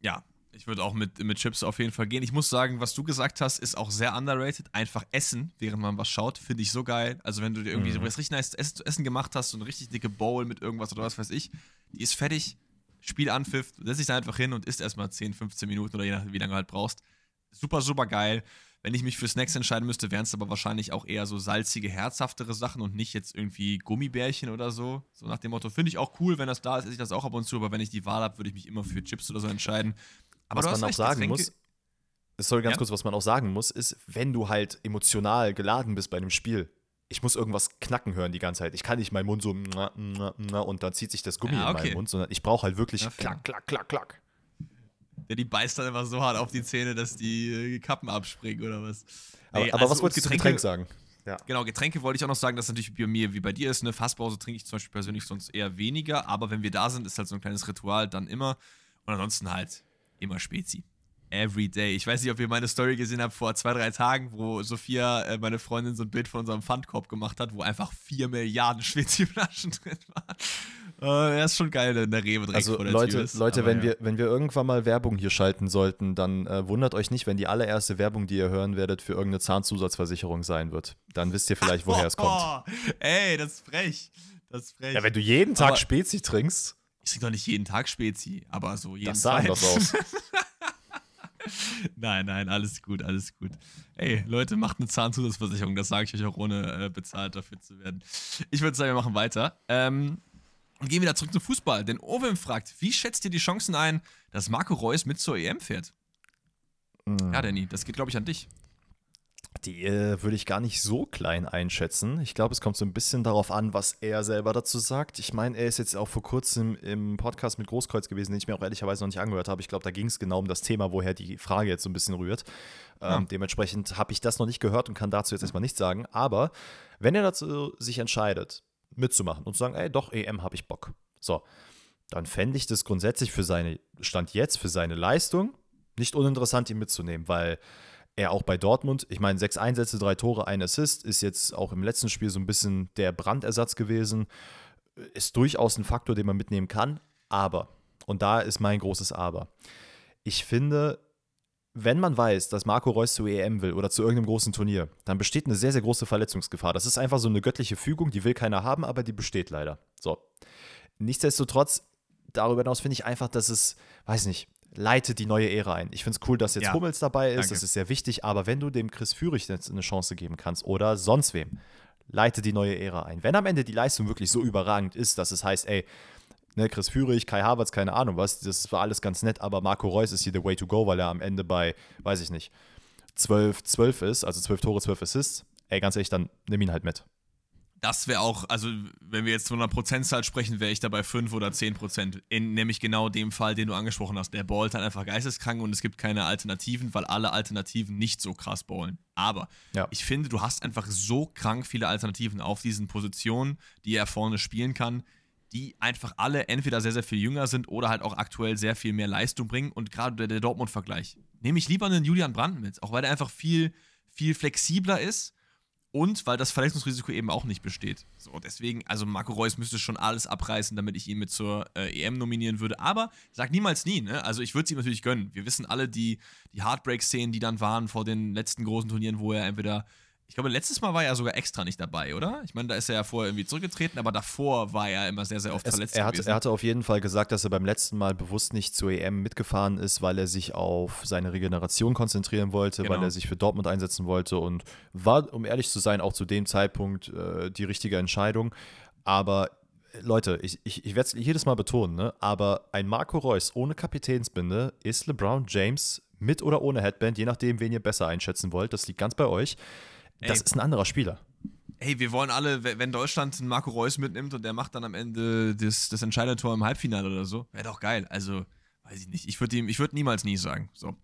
S2: Ja, ich würde auch mit, mit Chips auf jeden Fall gehen. Ich muss sagen, was du gesagt hast, ist auch sehr underrated. Einfach essen, während man was schaut, finde ich so geil. Also, wenn du dir irgendwie mhm. so was richtig nice Essen, Essen gemacht hast, so eine richtig dicke Bowl mit irgendwas oder was weiß ich, die ist fertig, Spiel anpfiff, setz dich da einfach hin und isst erstmal 10, 15 Minuten oder je nachdem, wie lange du halt brauchst. Super, super geil. Wenn ich mich für Snacks entscheiden müsste, wären es aber wahrscheinlich auch eher so salzige, herzhaftere Sachen und nicht jetzt irgendwie Gummibärchen oder so. So nach dem Motto, finde ich auch cool, wenn das da ist, esse ich das auch ab und zu, aber wenn ich die Wahl habe, würde ich mich immer für Chips oder so entscheiden.
S1: Aber Was man auch sagen muss, soll ganz
S2: Ja?
S1: kurz, was man auch sagen muss, ist, wenn du halt emotional geladen bist bei einem Spiel, ich muss irgendwas knacken hören die ganze Zeit. Ich kann nicht meinen Mund so und dann zieht sich das Gummi
S2: Ja,
S1: in
S2: okay.
S1: meinen Mund, sondern ich brauche halt wirklich
S2: Ja,
S1: klack, klack, klack, klack.
S2: Der die beißt dann immer so hart auf die Zähne, dass die äh, Kappen abspringen oder was.
S1: Aber,
S2: Nee,
S1: aber
S2: also
S1: was wolltest du zu
S2: Getränke-
S1: Getränk sagen? Ja.
S2: Genau, Getränke wollte ich auch noch sagen, dass natürlich bei mir wie bei dir ist. Eine Fasspause trinke ich zum Beispiel persönlich sonst eher weniger, aber wenn wir da sind, ist halt so ein kleines Ritual dann immer. Und ansonsten halt immer Spezi. Every day. Ich weiß nicht, ob ihr meine Story gesehen habt vor zwei, drei Tagen, wo Sophia, äh, meine Freundin, so ein Bild von unserem Pfandkorb gemacht hat, wo einfach vier Milliarden Spezi-Flaschen drin waren. Äh, das ist schon geil in der Rewe direkt
S1: Also
S2: vor der
S1: Leute,
S2: Tür ist.
S1: Leute
S2: Aber
S1: wenn,
S2: ja.
S1: wir, wenn wir irgendwann mal Werbung hier schalten sollten, dann äh, wundert euch nicht, wenn die allererste Werbung, die ihr hören werdet, für irgendeine Zahnzusatzversicherung sein wird. Dann wisst ihr vielleicht, woher es kommt.
S2: Oh, ey, das ist frech. Das ist frech.
S1: Ja, wenn du jeden Tag
S2: Aber-
S1: Spezi trinkst,
S2: ich trinke doch nicht jeden Tag Spezi, aber so jeden
S1: das sah
S2: Tag.
S1: anders aus.
S2: Nein, nein, alles gut, alles gut. Ey, Leute, macht eine Zahnzusatzversicherung, das sage ich euch auch ohne äh, bezahlt dafür zu werden. Ich würde sagen, wir machen weiter. Ähm, und gehen wieder zurück zum Fußball, denn Ovim fragt, wie schätzt ihr die Chancen ein, dass Marco Reus mit zur EM fährt?
S1: Mhm.
S2: Ja, Danny, das geht, glaube ich, an dich.
S1: Die äh, würde ich gar nicht so klein einschätzen. Ich glaube, es kommt so ein bisschen darauf an, was er selber dazu sagt. Ich meine, er ist jetzt auch vor kurzem im Podcast mit Großkreuz gewesen, den ich mir auch ehrlicherweise noch nicht angehört habe. Ich glaube, da ging es genau um das Thema, woher die Frage jetzt so ein bisschen rührt. Ähm,
S2: Ah.
S1: Dementsprechend habe ich das noch nicht gehört und kann dazu jetzt erstmal nichts sagen. Aber wenn er dazu sich entscheidet, mitzumachen und zu sagen, ey, doch, EM habe ich Bock. So, dann fände ich das grundsätzlich für seine, Stand jetzt, für seine Leistung nicht uninteressant, ihn mitzunehmen, weil er auch bei Dortmund, ich meine, sechs Einsätze, drei Tore, ein Assist, ist jetzt auch im letzten Spiel so ein bisschen der Brandersatz gewesen. Ist durchaus ein Faktor, den man mitnehmen kann. Aber, und da ist mein großes Aber, ich finde, wenn man weiß, dass Marco Reus zur EM will oder zu irgendeinem großen Turnier, dann besteht eine sehr, sehr große Verletzungsgefahr. Das ist einfach so eine göttliche Fügung, die will keiner haben, aber die besteht leider. So. Nichtsdestotrotz, darüber hinaus finde ich einfach, dass es, weiß nicht, leitet die neue Ära ein. Ich finde es cool, dass jetzt
S2: Ja.
S1: Hummels dabei ist,
S2: Danke.
S1: das ist sehr wichtig, aber wenn du dem Chris Führig jetzt eine Chance geben kannst oder sonst wem, leite die neue Ära ein. Wenn am Ende die Leistung wirklich so überragend ist, dass es heißt, ey, ne, Chris Führig, Kai Havertz, keine Ahnung was, das war alles ganz nett, aber Marco Reus ist hier the way to go, weil er am Ende bei, weiß ich nicht, 12, 12 ist, also 12 Tore, 12 Assists. Ey, ganz ehrlich, dann nimm ihn halt mit.
S2: Das wäre auch, also wenn wir jetzt von einer Prozentzahl sprechen, wäre ich dabei 5 oder 10 Prozent. In nämlich genau dem Fall, den du angesprochen hast. Der ballt halt einfach geisteskrank und es gibt keine Alternativen, weil alle Alternativen nicht so krass ballen. Aber
S1: Ja.
S2: ich finde, du hast einfach so krank viele Alternativen auf diesen Positionen, die er vorne spielen kann, die einfach alle entweder sehr, sehr viel jünger sind oder halt auch aktuell sehr viel mehr Leistung bringen. Und gerade der, der Dortmund-Vergleich. Nehme ich lieber einen Julian Brandt mit, auch weil der einfach viel, viel flexibler ist und weil das Verletzungsrisiko eben auch nicht besteht. So, deswegen, also Marco Reus müsste schon alles abreißen, damit ich ihn mit zur äh, EM nominieren würde. Aber sag niemals nie, ne? Also ich würde es ihm natürlich gönnen. Wir wissen alle die, die Heartbreak-Szenen, die dann waren vor den letzten großen Turnieren, wo er entweder. Ich glaube, letztes Mal war er sogar extra nicht dabei, oder? Ich meine, da ist er ja vorher irgendwie zurückgetreten, aber davor war er immer sehr, sehr oft
S1: Es,
S2: verletzt
S1: er, hatte,
S2: gewesen.
S1: er hatte auf jeden Fall gesagt, dass er beim letzten Mal bewusst nicht zur EM mitgefahren ist, weil er sich auf seine Regeneration konzentrieren wollte, weil
S2: Genau.
S1: er sich für Dortmund einsetzen wollte und war, um ehrlich zu sein, auch zu dem Zeitpunkt äh, die richtige Entscheidung. Aber äh, Leute, ich, ich, ich werde es jedes Mal betonen, ne? aber ein Marco Reus ohne Kapitänsbinde ist LeBron James mit oder ohne Headband, je nachdem, wen ihr besser einschätzen wollt. Das liegt ganz bei euch. Das
S2: Ey.
S1: ist ein anderer Spieler.
S2: hey, wir wollen alle, we- wenn Deutschland einen Marco Reus mitnimmt und der macht dann am Ende das, das Entscheidertor im Halbfinale oder so, wäre doch geil. Also, weiß ich nicht. Ich würde würde niemals nie sagen. So.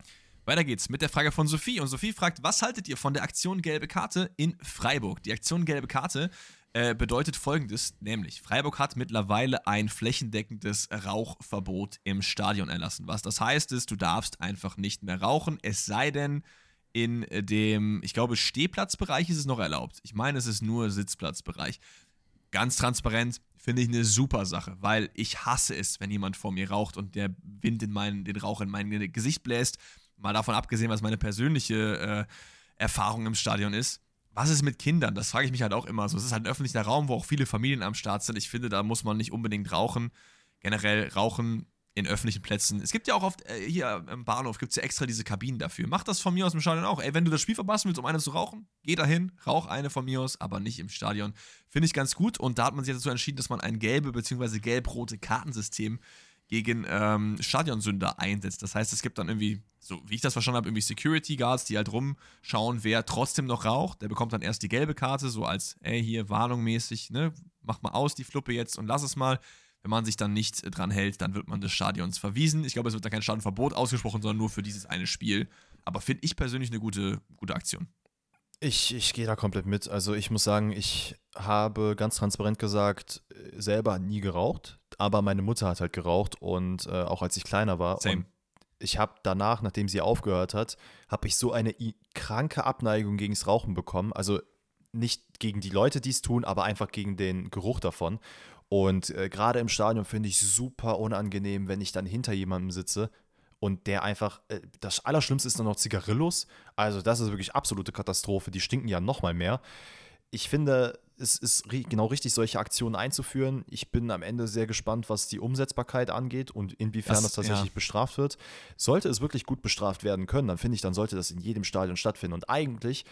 S2: Weiter geht's mit der Frage von Sophie. Und Sophie fragt, was haltet ihr von der Aktion Gelbe Karte in Freiburg? Die Aktion Gelbe Karte äh, bedeutet folgendes, nämlich Freiburg hat mittlerweile ein flächendeckendes Rauchverbot im Stadion erlassen. Was das heißt ist, du darfst einfach nicht mehr rauchen, es sei denn, in dem, ich glaube, Stehplatzbereich ist es noch erlaubt. Ich meine, es ist nur Sitzplatzbereich. Ganz transparent, finde ich eine super Sache, weil ich hasse es, wenn jemand vor mir raucht und der Wind in meinen, den Rauch in mein Gesicht bläst. Mal davon abgesehen, was meine persönliche äh, Erfahrung im Stadion ist. Was ist mit Kindern? Das frage ich mich halt auch immer so. Es ist halt ein öffentlicher Raum, wo auch viele Familien am Start sind. Ich finde, da muss man nicht unbedingt rauchen. Generell rauchen in öffentlichen Plätzen. Es gibt ja auch oft, äh, hier im Bahnhof gibt es ja extra diese Kabinen dafür. Mach das von mir aus im Stadion auch. Ey, wenn du das Spiel verpassen willst, um eine zu rauchen, geh dahin, rauch eine von mir aus, aber nicht im Stadion. Finde ich ganz gut. Und da hat man sich dazu entschieden, dass man ein gelbe bzw. gelb-rote Kartensystem gegen ähm, Stadionsünder einsetzt. Das heißt, es gibt dann irgendwie so wie ich das verstanden habe, irgendwie Security Guards, die halt rumschauen, wer trotzdem noch raucht. Der bekommt dann erst die gelbe Karte, so als, ey, hier, warnungmäßig, ne, mach mal aus die Fluppe jetzt und lass es mal. Wenn man sich dann nicht dran hält, dann wird man des Stadions verwiesen. Ich glaube, es wird da kein Stadionverbot ausgesprochen, sondern nur für dieses eine Spiel. Aber finde ich persönlich eine gute, gute Aktion.
S1: Ich, ich gehe da komplett mit. Also ich muss sagen, ich habe ganz transparent gesagt, äh, selber nie geraucht, aber meine Mutter hat halt geraucht und äh, auch als ich kleiner war.
S2: Same.
S1: Und ich habe danach, nachdem sie aufgehört hat, habe ich so eine kranke Abneigung gegen das Rauchen bekommen. Also nicht gegen die Leute, die es tun, aber einfach gegen den Geruch davon. Und äh, gerade im Stadion finde ich super unangenehm, wenn ich dann hinter jemandem sitze und der einfach, äh, das Allerschlimmste ist dann noch Zigarillos. Also das ist wirklich absolute Katastrophe. Die stinken ja noch mal mehr. Ich finde, es ist genau richtig, solche Aktionen einzuführen. Ich bin am Ende sehr gespannt, was die Umsetzbarkeit angeht und inwiefern das, das tatsächlich ja. bestraft wird. Sollte es wirklich gut bestraft werden können, dann finde ich, dann sollte das in jedem Stadion stattfinden. Und eigentlich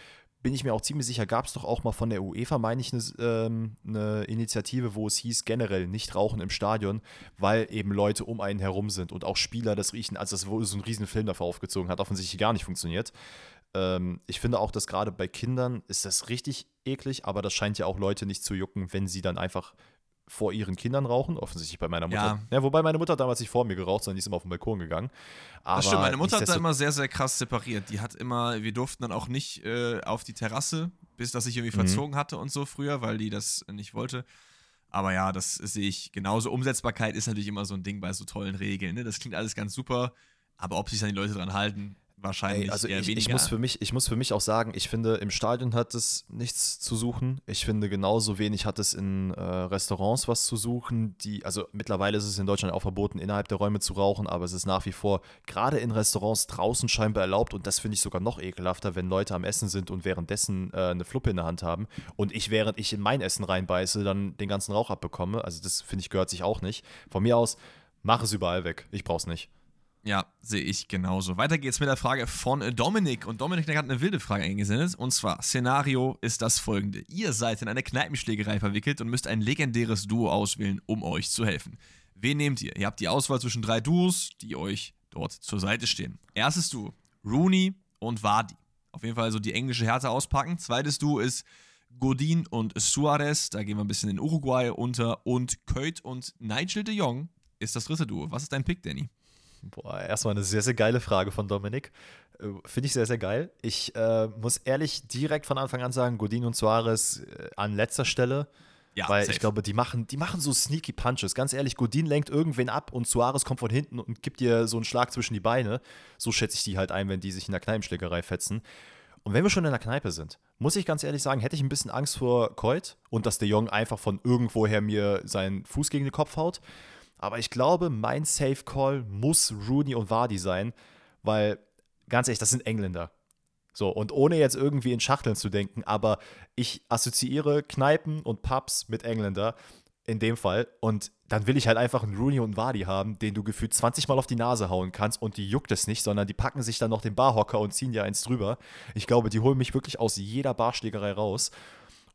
S1: bin ich mir auch ziemlich sicher, gab es doch auch mal von der UEFA, meine ich, eine, ähm, eine, Initiative, wo es hieß, generell nicht rauchen im Stadion, weil eben Leute um einen herum sind und auch Spieler das riechen, also das wurde so ein riesen Film dafür aufgezogen hat, offensichtlich gar nicht funktioniert. Ähm, ich finde auch, dass gerade bei Kindern ist das richtig eklig, aber das scheint ja auch Leute nicht zu jucken, wenn sie dann einfach vor ihren Kindern rauchen, offensichtlich bei meiner Mutter. Ja. ja wobei meine Mutter damals nicht vor mir geraucht, sondern die ist immer auf den Balkon gegangen.
S2: Aber das stimmt, meine Mutter hat da immer sehr, sehr krass separiert. Die hat immer, wir durften dann auch nicht äh, auf die Terrasse, bis das sich irgendwie mhm. verzogen hatte und so früher, weil die das nicht wollte. Aber ja, das sehe ich genauso. Umsetzbarkeit ist natürlich immer so ein Ding bei so tollen Regeln. Ne? Das klingt alles ganz super, aber ob sich dann die Leute dran halten, wahrscheinlich
S1: also
S2: eher
S1: ich,
S2: weniger.
S1: Ich muss, für mich, ich muss für mich auch sagen, ich finde, im Stadion hat es nichts zu suchen. Ich finde, genauso wenig hat es in äh, Restaurants was zu suchen. Die, also mittlerweile ist es in Deutschland auch verboten, innerhalb der Räume zu rauchen, aber es ist nach wie vor gerade in Restaurants draußen scheinbar erlaubt und das finde ich sogar noch ekelhafter, wenn Leute am Essen sind und währenddessen äh, eine Fluppe in der Hand haben und ich, während ich in mein Essen reinbeiße, dann den ganzen Rauch abbekomme. Also das finde ich gehört sich auch nicht. Von mir aus, mach es überall weg. Ich brauch's nicht.
S2: Ja, sehe ich genauso. Weiter geht's mit der Frage von Dominik. Und Dominik hat eine wilde Frage eingesendet. Und zwar: Szenario ist das folgende: Ihr seid in eine Kneipenschlägerei verwickelt und müsst ein legendäres Duo auswählen, um euch zu helfen. Wen nehmt ihr? Ihr habt die Auswahl zwischen drei Duos, die euch dort zur Seite stehen. Erstes Duo: Rooney und Wadi. Auf jeden Fall so die englische Härte auspacken. Zweites Duo ist Godin und Suarez. Da gehen wir ein bisschen in Uruguay unter. Und Köth und Nigel de Jong ist das dritte Duo. Was ist dein Pick, Danny?
S1: Boah, erstmal eine sehr, sehr geile Frage von Dominik. Äh, finde ich sehr, sehr geil. Ich äh, muss ehrlich direkt von Anfang an sagen, Godin und Suarez äh, an letzter Stelle. Ja, weil safe. ich glaube, die machen, die machen so sneaky Punches. Ganz ehrlich, Godin lenkt irgendwen ab und Suarez kommt von hinten und gibt dir so einen Schlag zwischen die Beine. So schätze ich die halt ein, wenn die sich in der Kneipenschlägerei fetzen. Und wenn wir schon in der Kneipe sind, muss ich ganz ehrlich sagen, hätte ich ein bisschen Angst vor Coit und dass der Jong einfach von irgendwoher mir seinen Fuß gegen den Kopf haut. Aber ich glaube, mein Safe Call muss Rooney und Vardy sein, weil, ganz ehrlich, das sind Engländer. So, und ohne jetzt irgendwie in Schachteln zu denken, aber ich assoziiere Kneipen und Pubs mit Engländer in dem Fall. Und dann will ich halt einfach einen Rooney und einen Vardy haben, den du gefühlt 20 Mal auf die Nase hauen kannst und die juckt es nicht, sondern die packen sich dann noch den Barhocker und ziehen dir eins drüber. Ich glaube, die holen mich wirklich aus jeder Barschlägerei raus.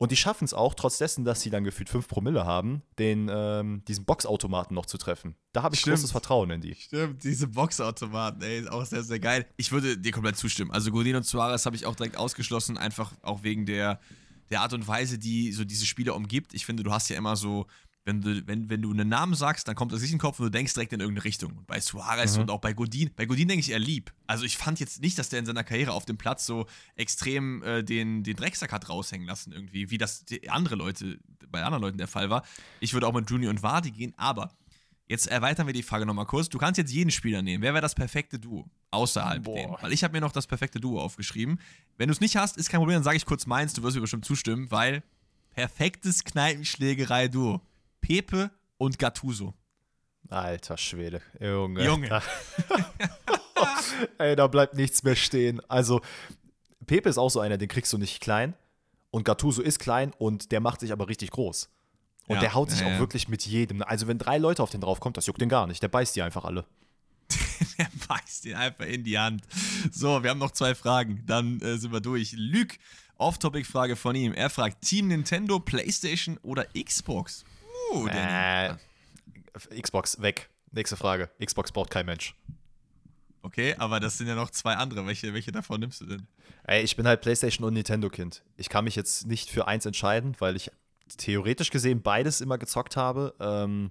S1: Und die schaffen es auch, trotz dessen, dass sie dann gefühlt 5 Promille haben, den, ähm, diesen Boxautomaten noch zu treffen. Da habe ich Stimmt. großes Vertrauen in die.
S2: Stimmt, diese Boxautomaten, ey, ist auch sehr, sehr geil. Ich würde dir komplett zustimmen. Also Godin und Suarez habe ich auch direkt ausgeschlossen, einfach auch wegen der, der Art und Weise, die so diese Spieler umgibt. Ich finde, du hast ja immer so wenn du, wenn, wenn du einen Namen sagst, dann kommt das nicht in den Kopf und du denkst direkt in irgendeine Richtung. Und bei Suarez mhm. und auch bei Godin, bei Godin denke ich eher lieb. Also ich fand jetzt nicht, dass der in seiner Karriere auf dem Platz so extrem äh, den, den Drecksack hat raushängen lassen irgendwie, wie das andere Leute, bei anderen Leuten der Fall war. Ich würde auch mit Junior und Vardy gehen, aber jetzt erweitern wir die Frage nochmal kurz. Du kannst jetzt jeden Spieler nehmen. Wer wäre das perfekte Duo? Außerhalb Boah. denen. Weil ich habe mir noch das perfekte Duo aufgeschrieben. Wenn du es nicht hast, ist kein Problem, dann sage ich kurz meins, du wirst mir bestimmt zustimmen, weil perfektes Kneipenschlägerei-Duo. Pepe und Gattuso.
S1: Alter Schwede, Junge.
S2: Junge.
S1: Ey, da bleibt nichts mehr stehen. Also, Pepe ist auch so einer, den kriegst du nicht klein. Und Gattuso ist klein und der macht sich aber richtig groß. Und ja, der haut sich ja, auch ja. wirklich mit jedem. Also, wenn drei Leute auf den draufkommt, das juckt den gar nicht. Der beißt die einfach alle.
S2: der beißt den einfach in die Hand. So, wir haben noch zwei Fragen. Dann äh, sind wir durch. Lüg, Off-Topic-Frage von ihm. Er fragt: Team Nintendo, PlayStation oder Xbox?
S1: Äh, Xbox weg. Nächste Frage. Xbox braucht kein Mensch.
S2: Okay, aber das sind ja noch zwei andere. Welche, welche davon nimmst du denn?
S1: Ey, ich bin halt PlayStation und Nintendo-Kind. Ich kann mich jetzt nicht für eins entscheiden, weil ich theoretisch gesehen beides immer gezockt habe. Ähm,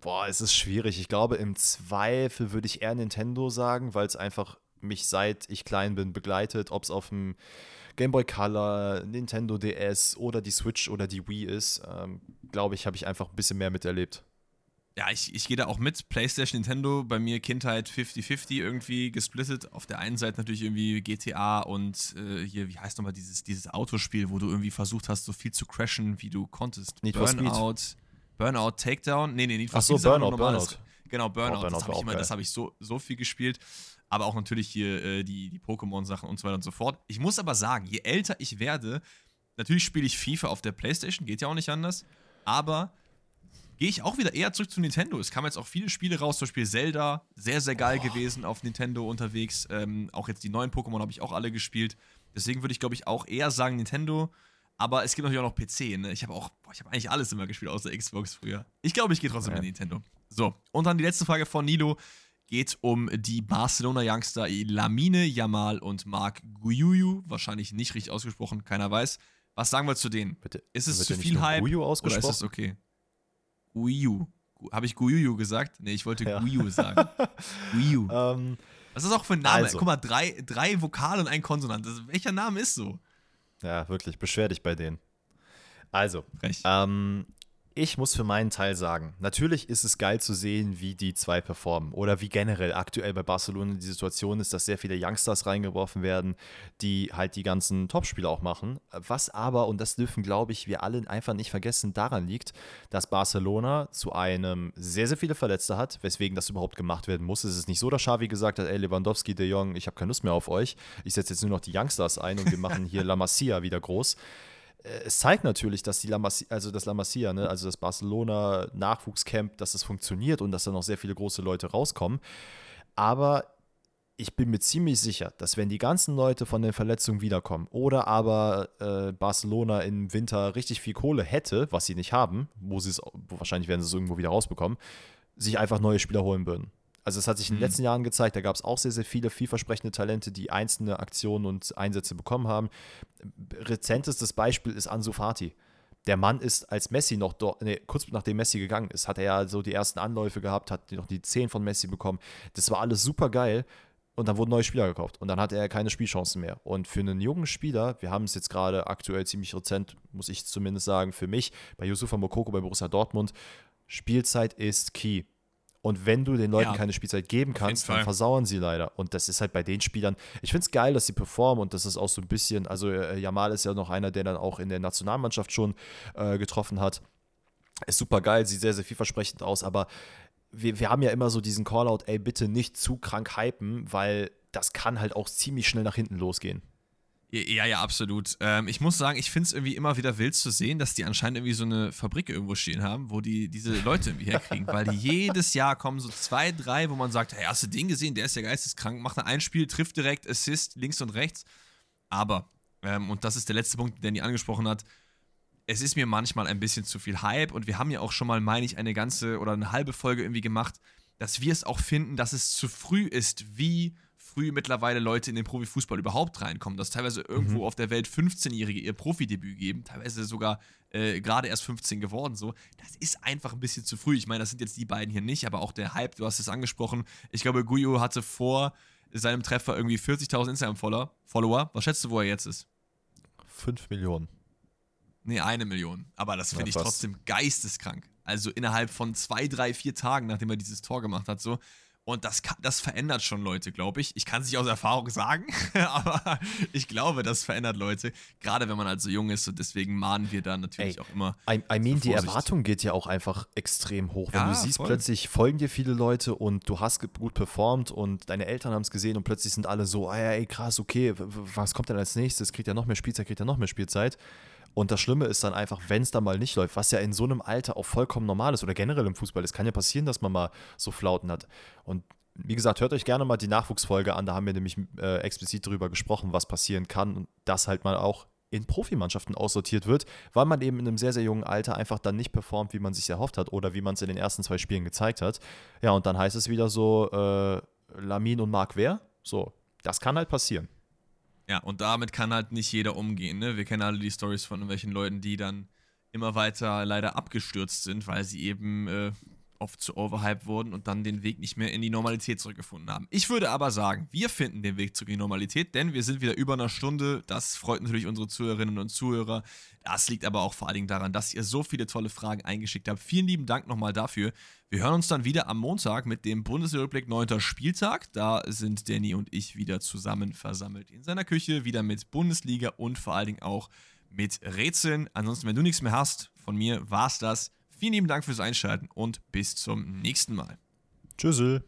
S1: boah, es ist schwierig. Ich glaube, im Zweifel würde ich eher Nintendo sagen, weil es einfach mich seit ich klein bin begleitet, ob es auf dem Game Boy Color, Nintendo DS oder die Switch oder die Wii ist. Ähm, glaube ich, habe ich einfach ein bisschen mehr miterlebt.
S2: Ja, ich, ich gehe da auch mit. PlayStation, Nintendo, bei mir Kindheit 50-50 irgendwie gesplittet. Auf der einen Seite natürlich irgendwie GTA und äh, hier, wie heißt nochmal dieses, dieses Autospiel, wo du irgendwie versucht hast, so viel zu crashen, wie du konntest.
S1: Need
S2: Burnout. Burnout, Takedown. Nee, nee, Need for
S1: Ach so, Burnout, Burnout.
S2: Genau, Burnout.
S1: Oh, Burnout
S2: das
S1: war
S2: habe ich, immer- das hab ich so, so viel gespielt. Aber auch natürlich hier äh, die, die Pokémon-Sachen und so weiter und so fort. Ich muss aber sagen, je älter ich werde, natürlich spiele ich FIFA auf der Playstation, geht ja auch nicht anders. Aber gehe ich auch wieder eher zurück zu Nintendo. Es kamen jetzt auch viele Spiele raus, zum Beispiel Zelda, sehr, sehr geil gewesen auf Nintendo unterwegs. Ähm, auch jetzt die neuen Pokémon habe ich auch alle gespielt. Deswegen würde ich, glaube ich, auch eher sagen Nintendo. Aber es gibt natürlich auch noch PC. Ne? Ich habe auch, boah, ich habe eigentlich alles immer gespielt, außer Xbox früher. Ich glaube, ich gehe trotzdem
S1: Ja.
S2: mit Nintendo. So, und dann die letzte Frage von Nilo geht um die Barcelona-Youngster Lamine Yamal und Marc Guyuyu. Wahrscheinlich nicht richtig ausgesprochen, keiner weiß. Was sagen wir zu denen?
S1: Bitte,
S2: Ist es zu viel Hype
S1: Guyu
S2: oder ist
S1: ausgesprochen?
S2: es okay? Guyu. Habe ich Guyuyu gesagt? Nee, ich wollte
S1: Ja.
S2: Guyu sagen. Guyu.
S1: Ähm,
S2: Was ist das auch für ein Name?
S1: Also.
S2: Guck mal, drei, drei Vokale und ein Konsonant. Das, welcher Name ist so?
S1: ja, wirklich, beschwer dich bei denen. Also. Ähm, ich muss für meinen Teil sagen, natürlich ist es geil zu sehen, wie die zwei performen oder wie generell aktuell bei Barcelona die Situation ist, dass sehr viele Youngsters reingeworfen werden, die halt die ganzen Topspiele auch machen. Was aber, und das dürfen, glaube ich, wir alle einfach nicht vergessen, daran liegt, dass Barcelona zu einem sehr, sehr viele Verletzte hat, weswegen das überhaupt gemacht werden muss. Es ist nicht so, dass Xavi gesagt hat, ey Lewandowski, De Jong, ich habe keine Lust mehr auf euch. Ich setze jetzt nur noch die Youngsters ein und wir machen hier La Masia wieder groß es zeigt natürlich, dass die La Masia, also das La Masia, ne, also das Barcelona Nachwuchscamp, dass es funktioniert und dass da noch sehr viele große Leute rauskommen. Aber ich bin mir ziemlich sicher, dass wenn die ganzen Leute von den Verletzungen wiederkommen oder aber äh, Barcelona im Winter richtig viel Kohle hätte, was sie nicht haben, wo sie es, wahrscheinlich werden sie es irgendwo wieder rausbekommen, sich einfach neue Spieler holen würden. Also es hat sich in den
S2: Mhm.
S1: letzten Jahren gezeigt, da gab es auch sehr, sehr viele vielversprechende Talente, die einzelne Aktionen und Einsätze bekommen haben. Rezentestes Beispiel ist Ansu Fati. Der Mann ist, als Messi noch dort, nee, kurz nachdem Messi gegangen ist, hat er ja so die ersten Anläufe gehabt, hat noch die 10 von Messi bekommen. Das war alles super geil. Und dann wurden neue Spieler gekauft. Und dann hatte er keine Spielchancen mehr. Und für einen jungen Spieler, wir haben es jetzt gerade aktuell ziemlich rezent, muss ich zumindest sagen, für mich, bei Yusufa Mokoko bei Borussia Dortmund, Spielzeit ist key. Und wenn du den Leuten
S2: Ja,
S1: keine Spielzeit geben kannst, dann versauern sie leider. Und das ist halt bei den Spielern. Ich finde es geil, dass sie performen und das ist auch so ein bisschen. Also, äh, Jamal ist ja noch einer, der dann auch in der Nationalmannschaft schon äh, getroffen hat. Ist super geil, sieht sehr, sehr vielversprechend aus, aber wir, wir haben ja immer so diesen Callout, ey, bitte nicht zu krank hypen, weil das kann halt auch ziemlich schnell nach hinten losgehen.
S2: Ja, ja, absolut. Ähm, ich muss sagen, ich finde es irgendwie immer wieder wild zu sehen, dass die anscheinend irgendwie so eine Fabrik irgendwo stehen haben, wo die diese Leute irgendwie herkriegen, weil die jedes Jahr kommen so zwei, drei, wo man sagt, hey, hast du den gesehen? Der ist ja geisteskrank, macht ein Spiel, trifft direkt, Assist, links und rechts. Aber, ähm, und das ist der letzte Punkt, den die angesprochen hat, es ist mir manchmal ein bisschen zu viel Hype und wir haben ja auch schon mal, meine ich, eine ganze oder eine halbe Folge irgendwie gemacht, dass wir es auch finden, dass es zu früh ist, wie früh mittlerweile Leute in den Profifußball überhaupt reinkommen, dass teilweise irgendwo auf der Welt 15-Jährige ihr Profidebüt geben, teilweise sogar äh, gerade erst 15 geworden so. Das ist einfach ein bisschen zu früh. Ich meine, das sind jetzt die beiden hier nicht, aber auch der Hype, du hast es angesprochen. Ich glaube, Guyo hatte vor seinem Treffer irgendwie 40.000 Instagram-Follower. Follower. Was schätzt du, wo er jetzt ist?
S1: 5 Millionen.
S2: Nee, eine Million. Aber das finde
S1: Ja,
S2: ich trotzdem geisteskrank. Also innerhalb von zwei, drei, vier Tagen, nachdem er dieses Tor gemacht hat, so. Und das, kann, das verändert schon Leute, glaube ich. Ich kann es nicht aus Erfahrung sagen, aber ich glaube, das verändert Leute. Gerade wenn man halt so jung ist und deswegen mahnen wir da natürlich
S1: Ey,
S2: auch immer.
S1: I, I mean, die. Erwartung geht ja auch einfach extrem hoch. Wenn
S2: Ja,
S1: du siehst,
S2: voll.
S1: plötzlich folgen dir viele Leute und du hast gut performt und deine Eltern haben es gesehen und plötzlich sind alle so, ah, ja, ey, krass, okay, was kommt denn als nächstes? Kriegt er noch mehr Spielzeit, kriegt er noch mehr Spielzeit? Und das Schlimme ist dann einfach, wenn es dann mal nicht läuft, was ja in so einem Alter auch vollkommen normal ist oder generell im Fußball. Es kann ja passieren, dass man mal so Flauten hat. Und wie gesagt, hört euch gerne mal die Nachwuchsfolge an. Da haben wir nämlich äh, explizit darüber gesprochen, was passieren kann und das halt mal auch in Profimannschaften aussortiert wird, weil man eben in einem sehr, sehr jungen Alter einfach dann nicht performt, wie man sich erhofft hat oder wie man es in den ersten zwei Spielen gezeigt hat. Ja, und dann heißt es wieder so, äh, Lamin und Marc Wer? So, das kann halt passieren.
S2: Ja, und damit kann halt nicht jeder umgehen. Ne? Wir kennen alle die Stories von irgendwelchen Leuten, die dann immer weiter leider abgestürzt sind, weil sie eben äh, oft zu overhyped wurden und dann den Weg nicht mehr in die Normalität zurückgefunden haben. Ich würde aber sagen, wir finden den Weg zurück in die Normalität, denn wir sind wieder über einer Stunde. Das freut natürlich unsere Zuhörerinnen und Zuhörer. Das liegt aber auch vor allen Dingen daran, dass ihr so viele tolle Fragen eingeschickt habt. Vielen lieben Dank nochmal dafür. Wir hören uns dann wieder am Montag mit dem Bundesrückblick 9. Spieltag. Da sind Danny und ich wieder zusammen versammelt in seiner Küche, wieder mit Bundesliga und vor allen Dingen auch mit Rätseln. Ansonsten, wenn du nichts mehr hast, von mir war's das. Vielen lieben Dank fürs Einschalten und bis zum nächsten Mal.
S1: Tschüssel.